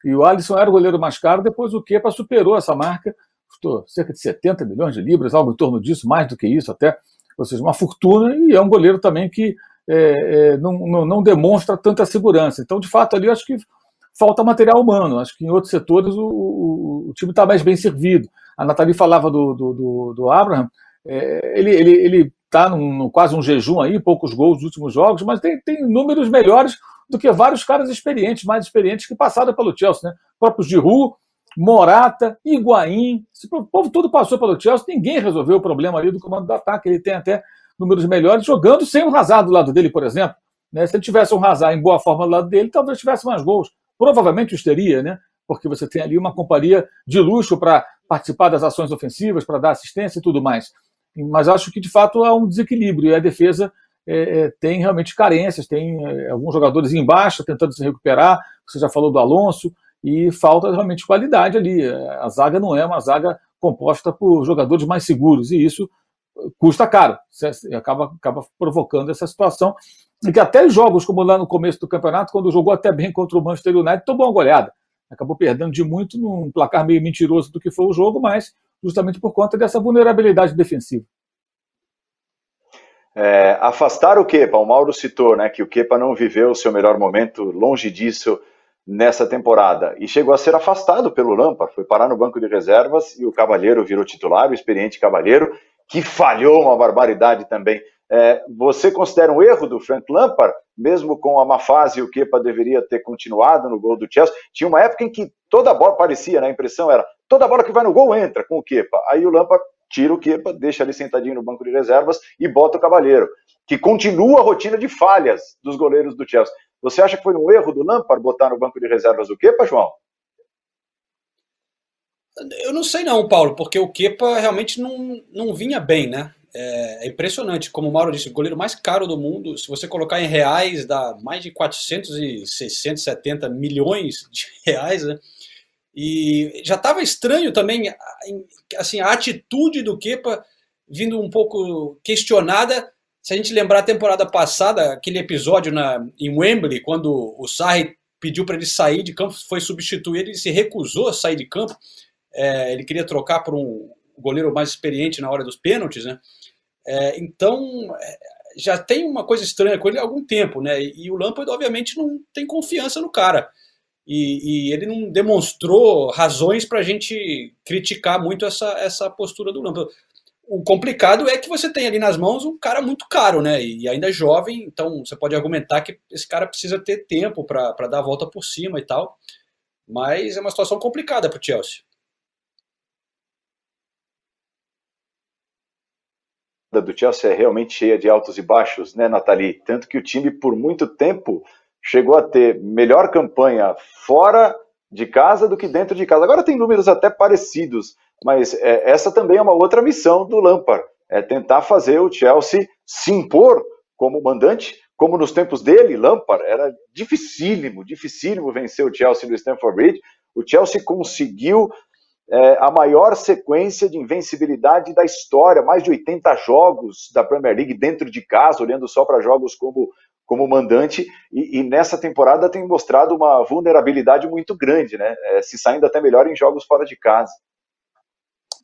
E o Alisson era o goleiro mais caro, depois o Kepa superou essa marca custou cerca de 70 milhões de libras, algo em torno disso, mais do que isso até, ou seja, uma fortuna, e é um goleiro também que é, é, não, não, não, demonstra tanta segurança. Então, de fato, ali acho que falta material humano. Acho que em outros setores o, o, o time está mais bem servido. A Nathalie falava do, do, do, do Abraham, é, ele está ele, ele tá num, quase um jejum aí, poucos gols nos últimos jogos, mas tem, tem números melhores do que vários caras experientes, mais experientes que passaram pelo Chelsea, né? O próprio Giroud, Morata, Higuaín, o povo todo passou pelo Chelsea, ninguém resolveu o problema ali do comando do ataque. Ele tem até números melhores jogando sem o Hazard do lado dele, por exemplo. Né? Se ele tivesse um Hazard em boa forma do lado dele, talvez tivesse mais gols. Provavelmente os teria, né? Porque você tem ali uma companhia de luxo para participar das ações ofensivas, para dar assistência e tudo mais. Mas acho que, de fato, há um desequilíbrio e a defesa é, é, tem realmente carências, tem é, alguns jogadores em baixa tentando se recuperar. Você já falou do Alonso, e falta realmente qualidade ali. A zaga não é uma zaga composta por jogadores mais seguros, e isso custa caro, acaba, acaba provocando essa situação. E que até jogos, como lá no começo do campeonato, quando jogou até bem contra o Manchester United, tomou uma goleada. Acabou perdendo de muito num placar meio mentiroso do que foi o jogo, mas justamente por conta dessa vulnerabilidade defensiva. É, afastar o Kepa, o Mauro citou né, que o Kepa não viveu o seu melhor momento, longe disso, nessa temporada e chegou a ser afastado pelo Lampard, foi parar no banco de reservas e o Cavalheiro virou titular, o experiente Cavalheiro, que falhou uma barbaridade também. É, você considera um erro do Frank Lampard, mesmo com a má fase, o Kepa deveria ter continuado no gol do Chelsea? Tinha uma época em que toda bola parecia, né, a impressão era, toda bola que vai no gol entra com o Kepa. Aí o Lampard tira o Kepa, deixa ali sentadinho no banco de reservas e bota o Cavalheiro, que continua a rotina de falhas dos goleiros do Chelsea. Você acha que foi um erro do Lampard botar no banco de reservas o Kepa, João? Eu não sei não, Paulo, porque o Kepa realmente não, não vinha bem, né? É, é, impressionante, como o Mauro disse, o goleiro mais caro do mundo, se você colocar em reais, dá mais de 460, 70 milhões de <laughs> reais, né? E já estava estranho também, assim, a atitude do Kepa vindo um pouco questionada se a gente lembrar a temporada passada, aquele episódio na, em Wembley, quando o Sarri pediu para ele sair de campo, foi substituir, ele se recusou a sair de campo. É, ele queria trocar por um goleiro mais experiente na hora dos pênaltis, né? É, então é, já tem uma coisa estranha com ele há algum tempo, né? E, e o Lampard obviamente não tem confiança no cara. E, e ele não demonstrou razões para a gente criticar muito essa, essa postura do Lampard o complicado é que você tem ali nas mãos um cara muito caro, né? E ainda jovem, então você pode argumentar que esse cara precisa ter tempo para dar a volta por cima e tal. Mas é uma situação complicada para o Chelsea. do Chelsea é realmente cheia de altos e baixos, né, Nathalie? Tanto que o time, por muito tempo, chegou a ter melhor campanha fora de casa do que dentro de casa. Agora tem números até parecidos, mas é, essa também é uma outra missão do Lampard, é tentar fazer o Chelsea se impor como mandante, como nos tempos dele, Lampard, era dificílimo, dificílimo vencer o Chelsea no Stamford Bridge. O Chelsea conseguiu é, a maior sequência de invencibilidade da história, mais de 80 jogos da Premier League dentro de casa, olhando só para jogos como, como mandante, e, e, nessa temporada tem mostrado uma vulnerabilidade muito grande, né? É, se saindo até melhor em jogos fora de casa.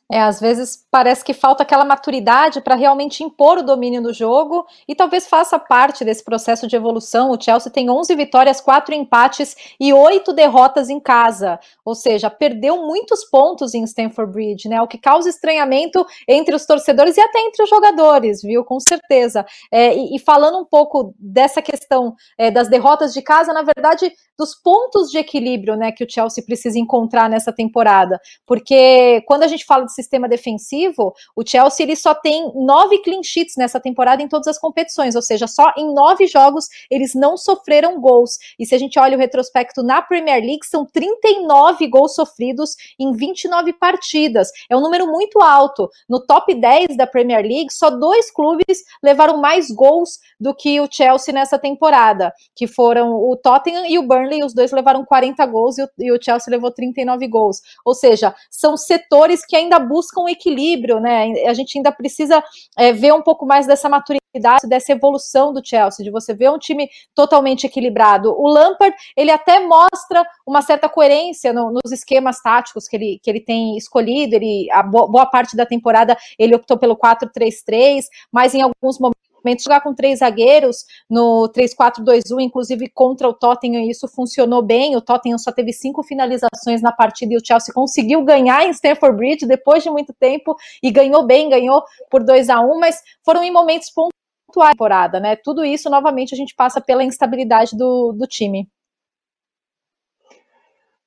É, às vezes parece que falta aquela maturidade para realmente impor o domínio do jogo e talvez faça parte desse processo de evolução. O Chelsea tem 11 vitórias, 4 empates e 8 derrotas em casa, ou seja, perdeu muitos pontos em Stamford Bridge, né? O que causa estranhamento entre os torcedores e até entre os jogadores, viu? Com certeza. É, e, e, falando um pouco dessa questão é, das derrotas de casa, na verdade, dos pontos de equilíbrio, né, que o Chelsea precisa encontrar nessa temporada, porque quando a gente fala de sistema defensivo, o Chelsea ele só tem nove clean sheets nessa temporada em todas as competições, ou seja, só em nove jogos eles não sofreram gols. E se a gente olha o retrospecto na Premier League, são 39 gols sofridos em 29 partidas. É um número muito alto. No top 10 da Premier League, só dois clubes levaram mais gols do que o Chelsea nessa temporada, que foram o Tottenham e o Burnley, os dois levaram 40 gols e o, e o Chelsea levou 39 gols. Ou seja, são setores que ainda buscam equilíbrio, né? A gente ainda precisa é, ver um pouco mais dessa maturidade dessa evolução do Chelsea, de você ver um time totalmente equilibrado. O Lampard, ele até mostra uma certa coerência no, nos esquemas táticos que ele, que ele tem escolhido, ele, a boa parte da temporada ele optou pelo 4-3-3, mas em alguns momentos jogar com três zagueiros no 3-4-2-1, inclusive contra o Tottenham, isso funcionou bem. O Tottenham só teve cinco finalizações na partida e o Chelsea conseguiu ganhar em Stamford Bridge depois de muito tempo e ganhou bem, ganhou por 2 a 1 mas foram em momentos pontuais da temporada, né? Tudo isso, novamente, a gente passa pela instabilidade do, do time.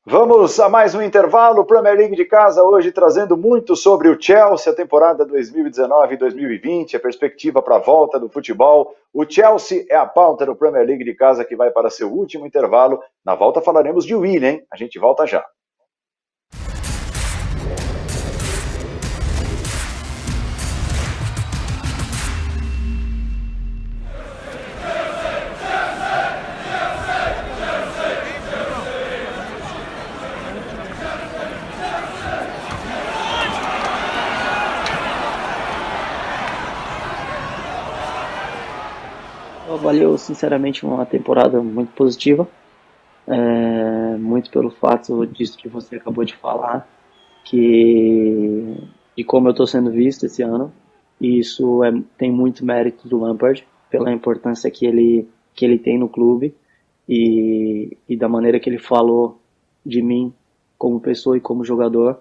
Vamos a mais um intervalo. Premier League de casa hoje trazendo muito sobre o Chelsea, a temporada 2019 e 2020, a perspectiva para a volta do futebol. O Chelsea é a pauta do Premier League de casa que vai para seu último intervalo. Na volta falaremos de William, A gente volta já. Avalio sinceramente uma temporada muito positiva, é, muito pelo fato disso que você acabou de falar, que de como eu estou sendo visto esse ano, e isso é, tem muito mérito do Lampard pela importância que ele que ele tem no clube. E, e da maneira que ele falou de mim como pessoa e como jogador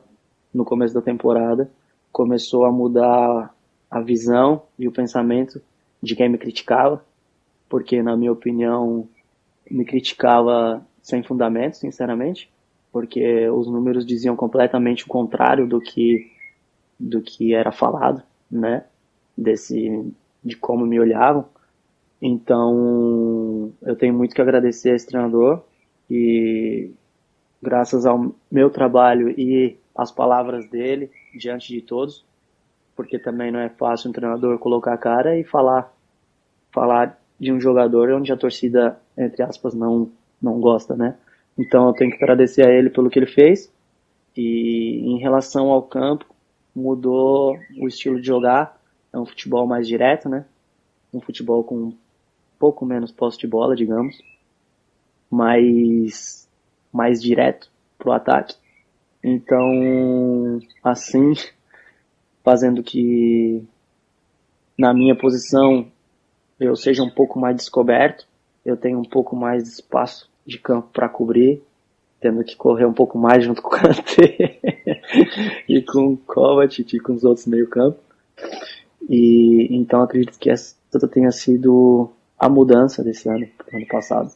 no começo da temporada, começou a mudar a visão e o pensamento de quem me criticava, porque na minha opinião me criticava sem fundamento, sinceramente, porque os números diziam completamente o contrário do que do que era falado, né? Desse de como me olhavam. Então, eu tenho muito que agradecer a esse treinador e graças ao meu trabalho e as palavras dele diante de todos, porque também não é fácil um treinador colocar a cara e falar falar de um jogador onde a torcida, entre aspas, não não gosta, né? Então eu tenho que agradecer a ele pelo que ele fez. E em relação ao campo, mudou o estilo de jogar, é um futebol mais direto, né? Um futebol com um pouco menos posse de bola, digamos, mais mais direto pro ataque. Então, assim, fazendo que na minha posição eu seja um pouco mais descoberto, eu tenho um pouco mais de espaço de campo para cobrir, tendo que correr um pouco mais junto <laughs> com o Kanté e com o Kovacic e com os outros meio campo. E então acredito que essa tenha sido a mudança desse ano, ano passado.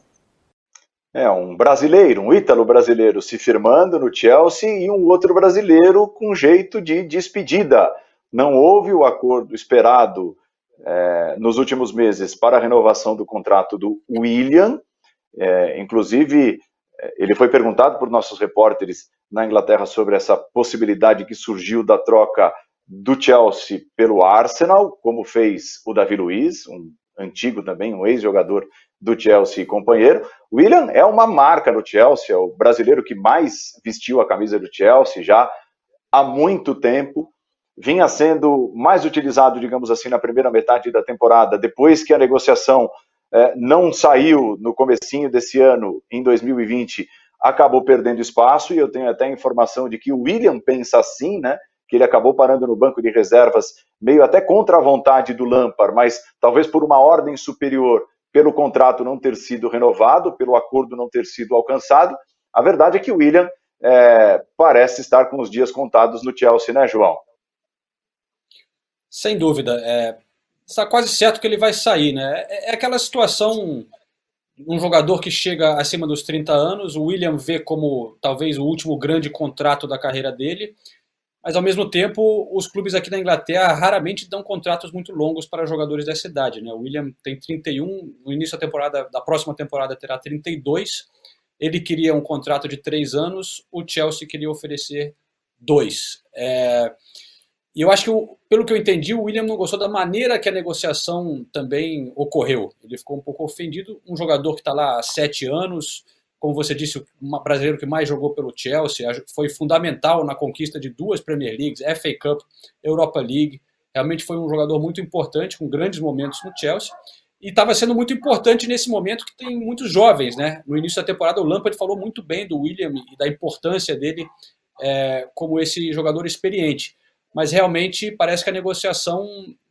É, um brasileiro, um ítalo brasileiro se firmando no Chelsea e um outro brasileiro com jeito de despedida não houve o acordo esperado é, nos últimos meses para a renovação do contrato do William. É, inclusive, é, ele foi perguntado por nossos repórteres na Inglaterra sobre essa possibilidade que surgiu da troca do Chelsea pelo Arsenal, como fez o Davi Luiz, um antigo também, um ex-jogador do Chelsea e companheiro. William é uma marca no Chelsea, é o brasileiro que mais vestiu a camisa do Chelsea já há muito tempo vinha sendo mais utilizado, digamos assim, na primeira metade da temporada, depois que a negociação é, não saiu no comecinho desse ano, em 2020, acabou perdendo espaço, e eu tenho até informação de que o William pensa assim, né, que ele acabou parando no banco de reservas, meio até contra a vontade do Lampard, mas talvez por uma ordem superior, pelo contrato não ter sido renovado, pelo acordo não ter sido alcançado. A verdade é que o William é, parece estar com os dias contados no Chelsea, né, João? Sem dúvida. É, está quase certo que ele vai sair, né? É, é aquela situação, um jogador que chega acima dos 30 anos, o William vê como talvez o último grande contrato da carreira dele, mas ao mesmo tempo os clubes aqui na Inglaterra raramente dão contratos muito longos para jogadores dessa idade, né? O William tem 31, no início da temporada, da próxima temporada terá 32. Ele queria um contrato de três anos, o Chelsea queria oferecer dois. É, e eu acho que, pelo que eu entendi, o William não gostou da maneira que a negociação também ocorreu. Ele ficou um pouco ofendido. Um jogador que está lá há sete anos, como você disse, um brasileiro que mais jogou pelo Chelsea, foi fundamental na conquista de duas Premier Leagues, FA Cup, Europa League. Realmente foi um jogador muito importante, com grandes momentos no Chelsea. E estava sendo muito importante nesse momento que tem muitos jovens, né? No início da temporada, o Lampard falou muito bem do William e da importância dele é, como esse jogador experiente mas realmente parece que a negociação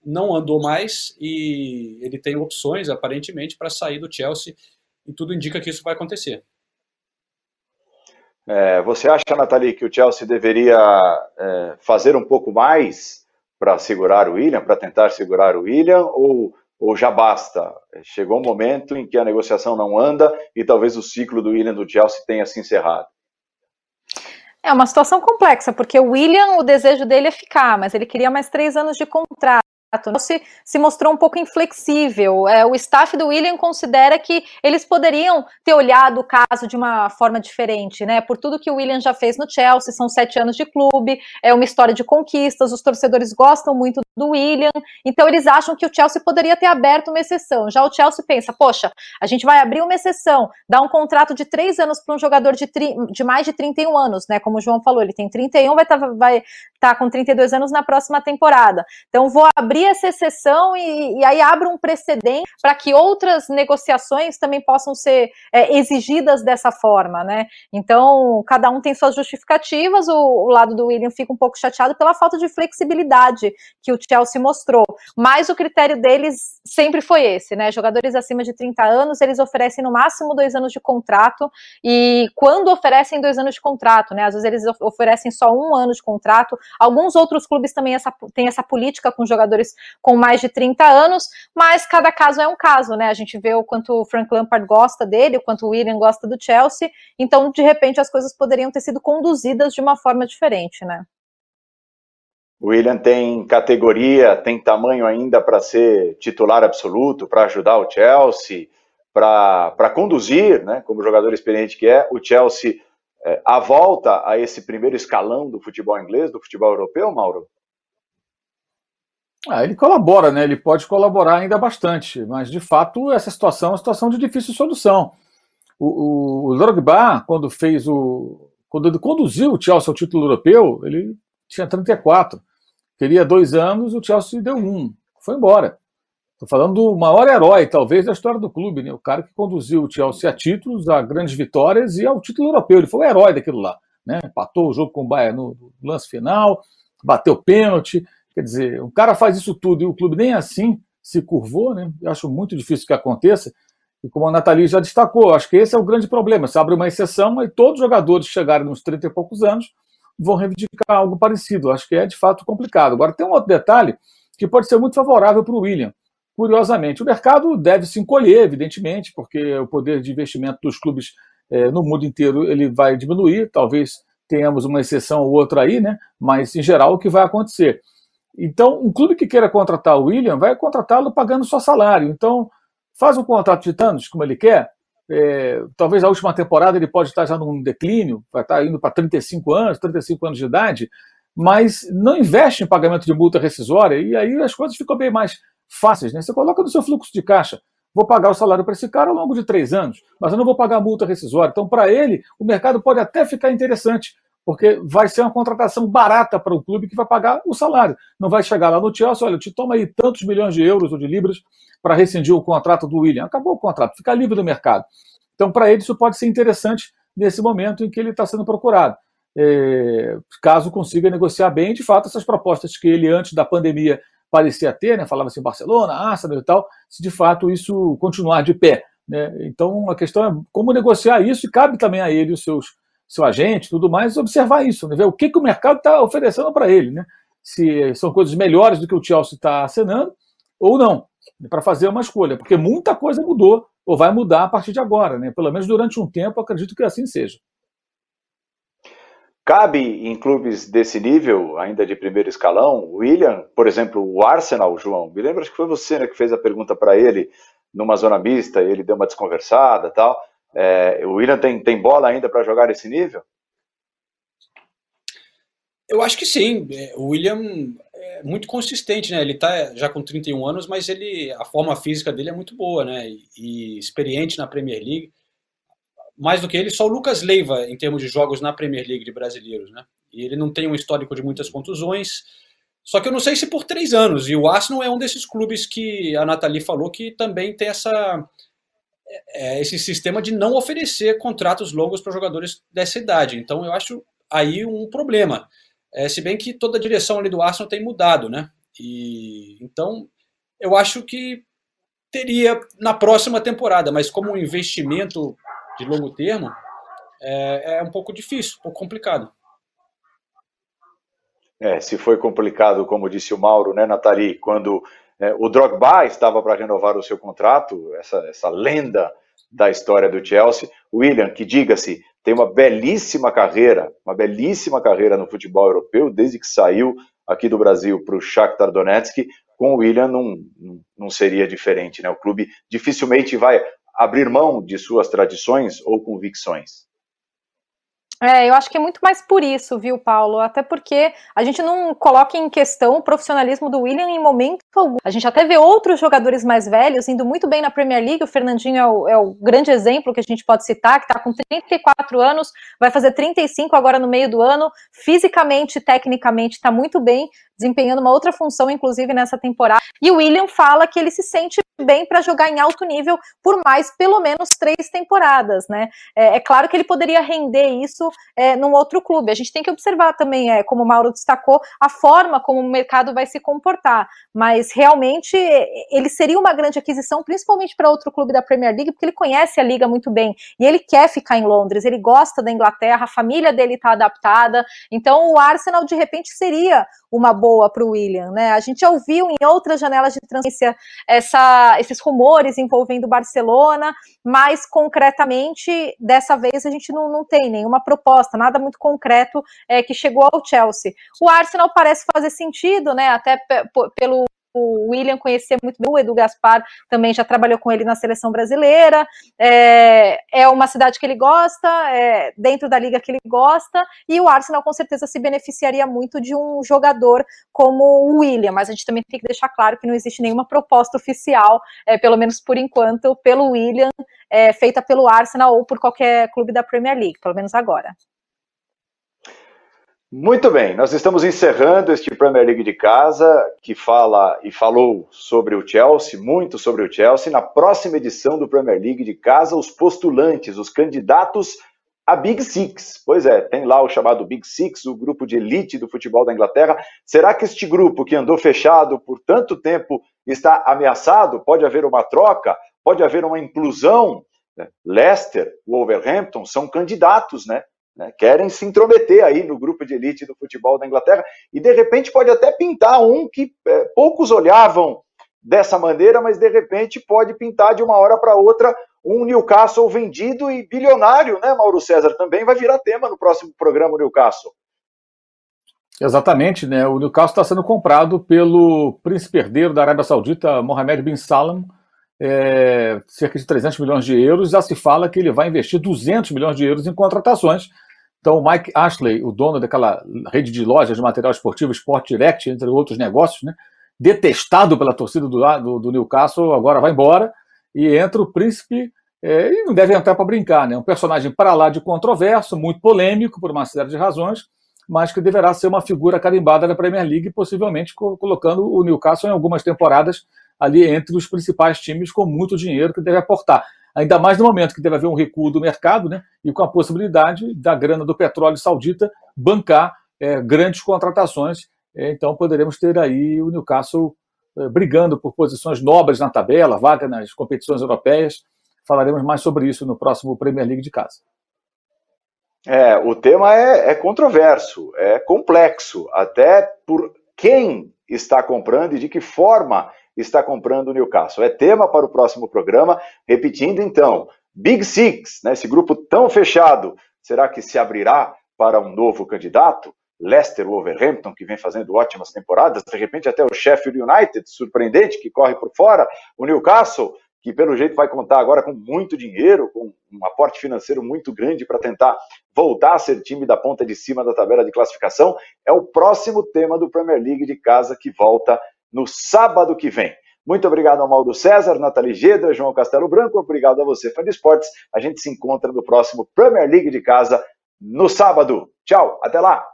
não andou mais e ele tem opções, aparentemente, para sair do Chelsea e tudo indica que isso vai acontecer. É, você acha, Nathalie, que o Chelsea deveria é, fazer um pouco mais para segurar o William, para tentar segurar o William, ou, ou já basta? Chegou um momento em que a negociação não anda e talvez o ciclo do William do Chelsea tenha se encerrado. É uma situação complexa, porque o William, o desejo dele é ficar, mas ele queria mais três anos de contrato se, se mostrou um pouco inflexível. É, o staff do William considera que eles poderiam ter olhado o caso de uma forma diferente, né? Por tudo que o William já fez no Chelsea, são sete anos de clube, é uma história de conquistas, os torcedores gostam muito do William, então eles acham que o Chelsea poderia ter aberto uma exceção. Já o Chelsea pensa, poxa, a gente vai abrir uma exceção, dar um contrato de três anos para um jogador de, tri, de mais de 31 anos, né? Como o João falou, ele tem 31, vai estar tá, vai tá com 32 anos na próxima temporada. Então vou abrir cria essa exceção e, e aí abre um precedente para que outras negociações também possam ser é, exigidas dessa forma, né? Então, cada um tem suas justificativas, o, o lado do William fica um pouco chateado pela falta de flexibilidade que o Chelsea mostrou, mas o critério deles sempre foi esse, né? Jogadores acima de 30 anos, eles oferecem no máximo dois anos de contrato, e quando oferecem dois anos de contrato, né? Às vezes eles oferecem só um ano de contrato. Alguns outros clubes também essa, têm essa política com jogadores com mais de 30 anos, mas cada caso é um caso, né? A gente vê o quanto o Frank Lampard gosta dele, o quanto o William gosta do Chelsea, então de repente as coisas poderiam ter sido conduzidas de uma forma diferente, né? O William tem categoria, tem tamanho ainda para ser titular absoluto, para ajudar o Chelsea, para conduzir, né, como jogador experiente que é, o Chelsea é, a volta a esse primeiro escalão do futebol inglês, do futebol europeu, Mauro? Ah, ele colabora, né? Ele pode colaborar ainda bastante, mas de fato essa situação é uma situação de difícil solução. O, o, o Drogba, quando fez o, quando ele conduziu o Chelsea ao título europeu, ele tinha 34. Queria dois anos, o Chelsea deu um. Foi embora. Estou falando do maior herói, talvez, da história do clube, né? o cara que conduziu o Chelsea a títulos, a grandes vitórias e ao título europeu. Ele foi o herói daquilo lá. Né? Empatou o jogo com o Bayern no lance final, bateu pênalti. Quer dizer, o cara faz isso tudo e o clube nem assim se curvou. Né? Eu acho muito difícil que aconteça. E como a Nathalie já destacou, acho que esse é o grande problema. Você abre uma exceção e todos os jogadores chegarem nos 30 e poucos anos vão reivindicar algo parecido. Acho que é de fato complicado. Agora, tem um outro detalhe que pode ser muito favorável para o William. Curiosamente, o mercado deve se encolher, evidentemente, porque o poder de investimento dos clubes é, no mundo inteiro ele vai diminuir. Talvez tenhamos uma exceção ou outra aí, né? Mas em geral o que vai acontecer. Então, um clube que queira contratar o William vai contratá-lo pagando só salário. Então, faz um contrato de tantos como ele quer, é, talvez a última temporada ele pode estar já num declínio, vai estar indo para 35 anos, 35 anos de idade, mas não investe em pagamento de multa rescisória e aí as coisas ficam bem mais fáceis. Né? Você coloca no seu fluxo de caixa, vou pagar o salário para esse cara ao longo de três anos, mas eu não vou pagar multa rescisória. Então, para ele, o mercado pode até ficar interessante, porque vai ser uma contratação barata para o clube que vai pagar o salário. Não vai chegar lá no Chelsea, olha, te toma aí tantos milhões de euros ou de libras para rescindir o contrato do William. Acabou o contrato, fica livre do mercado. Então, para ele, isso pode ser interessante nesse momento em que ele está sendo procurado. É, caso consiga negociar bem, de fato, essas propostas que ele, antes da pandemia, parecia ter, né? falava assim Barcelona, Arsenal e tal, se de fato isso continuar de pé. Né? Então, a questão é como negociar isso e cabe também a ele, os seus seu agente tudo mais, observar isso, né? ver o que, que o mercado está oferecendo para ele. Né? Se são coisas melhores do que o Chelsea está acenando ou não para fazer uma escolha, porque muita coisa mudou ou vai mudar a partir de agora, né? Pelo menos durante um tempo, acredito que assim seja. Cabe em clubes desse nível, ainda de primeiro escalão, William, por exemplo, o Arsenal, João, me lembra que foi você né, que fez a pergunta para ele numa zona mista, ele deu uma desconversada tal. É, o William tem, tem bola ainda para jogar esse nível? Eu acho que sim. É, o William é muito consistente, né? Ele está já com 31 anos, mas ele, a forma física dele é muito boa, né? E, e, experiente na Premier League. Mais do que ele, só o Lucas Leiva em termos de jogos na Premier League de brasileiros, né? E ele não tem um histórico de muitas contusões. Só que eu não sei se por três anos. E o Arsenal é um desses clubes que a Nathalie falou que também tem essa, é, esse sistema de não oferecer contratos longos para jogadores dessa idade. Então eu acho aí um problema. É, se bem que toda a direção ali do Arsenal tem mudado, né? E então eu acho que teria na próxima temporada, mas como um investimento de longo termo é, é um pouco difícil, um pouco complicado. É, se foi complicado, como disse o Mauro, né, Nathalie, quando é, o Drogba estava para renovar o seu contrato, essa, essa lenda da história do Chelsea, William, que diga-se, tem uma belíssima carreira, uma belíssima carreira no futebol europeu, desde que saiu aqui do Brasil para o Shakhtar Donetsk, com o William não, não seria diferente, né? O clube dificilmente vai abrir mão de suas tradições ou convicções. É, eu acho que é muito mais por isso, viu, Paulo? Até porque a gente não coloca em questão o profissionalismo do William em momento algum. A gente até vê outros jogadores mais velhos indo muito bem na Premier League. O Fernandinho é o, é o grande exemplo que a gente pode citar, que está com 34 anos, vai fazer 35 agora no meio do ano. Fisicamente, tecnicamente, está muito bem, desempenhando uma outra função, inclusive nessa temporada. E o William fala que ele se sente bem para jogar em alto nível por mais pelo menos três temporadas, né? É, é claro que ele poderia render isso é, num outro clube. A gente tem que observar também, é, como o Mauro destacou, a forma como o mercado vai se comportar. Mas realmente ele seria uma grande aquisição, principalmente para outro clube da Premier League, porque ele conhece a liga muito bem e ele quer ficar em Londres, ele gosta da Inglaterra, a família dele está adaptada. Então o Arsenal de repente seria uma boa para o William, né? A gente já ouviu em outras janelas de transferência essa, esses rumores envolvendo o Barcelona, mas concretamente dessa vez a gente não, não tem nenhuma proposta, nada muito concreto é, que chegou ao Chelsea. O Arsenal parece fazer sentido, né? Até pelo o William conhecia muito bem, o Edu Gaspar também já trabalhou com ele na seleção brasileira, é, é uma cidade que ele gosta, é dentro da liga que ele gosta, e o Arsenal com certeza se beneficiaria muito de um jogador como o William, mas a gente também tem que deixar claro que não existe nenhuma proposta oficial, é, pelo menos por enquanto, pelo William, é, feita pelo Arsenal ou por qualquer clube da Premier League, pelo menos agora. Muito bem, nós estamos encerrando este Premier League de casa, que fala e falou sobre o Chelsea, muito sobre o Chelsea. Na próxima edição do Premier League de casa, os postulantes, os candidatos a Big Six. Pois é, tem lá o chamado Big Six, o grupo de elite do futebol da Inglaterra. Será que este grupo que andou fechado por tanto tempo está ameaçado? Pode haver uma troca? Pode haver uma inclusão? Leicester, Wolverhampton são candidatos, né? Né? Querem se intrometer aí no grupo de elite do futebol da Inglaterra e de repente pode até pintar um que é, poucos olhavam dessa maneira, mas de repente pode pintar de uma hora para outra um Newcastle vendido e bilionário, né, Mauro César? Também vai virar tema no próximo programa Newcastle. Exatamente, né? O Newcastle está sendo comprado pelo príncipe herdeiro da Arábia Saudita, Mohammed bin Salman, é, cerca de 300 milhões de euros. Já se fala que ele vai investir 200 milhões de euros em contratações então, o Mike Ashley, o dono daquela rede de lojas de material esportivo Sport Direct, entre outros negócios, né, detestado pela torcida do, do, do Newcastle, agora vai embora e entra o príncipe. É, e não deve entrar para brincar, né? Um personagem para lá de controverso, muito polêmico por uma série de razões, mas que deverá ser uma figura carimbada da Premier League, possivelmente colocando o Newcastle em algumas temporadas ali entre os principais times com muito dinheiro que deve aportar ainda mais no momento que deve haver um recuo do mercado, né, e com a possibilidade da grana do petróleo saudita bancar é, grandes contratações. É, então poderemos ter aí o Newcastle é, brigando por posições nobres na tabela, vaga nas competições europeias. Falaremos mais sobre isso no próximo Premier League de casa. É, o tema é, é controverso, é complexo, até por quem está comprando e de que forma está comprando o Newcastle. É tema para o próximo programa. Repetindo, então, Big Six, né, esse grupo tão fechado, será que se abrirá para um novo candidato? Leicester, Wolverhampton, que vem fazendo ótimas temporadas, de repente até o Sheffield United, surpreendente, que corre por fora, o Newcastle, que pelo jeito vai contar agora com muito dinheiro, com um aporte financeiro muito grande para tentar voltar a ser time da ponta de cima da tabela de classificação, é o próximo tema do Premier League de casa que volta no sábado que vem. Muito obrigado ao Mauro César, Nathalie Gedra, João Castelo Branco, obrigado a você, fã de esportes. A gente se encontra no próximo Premier League de casa no sábado. Tchau, até lá!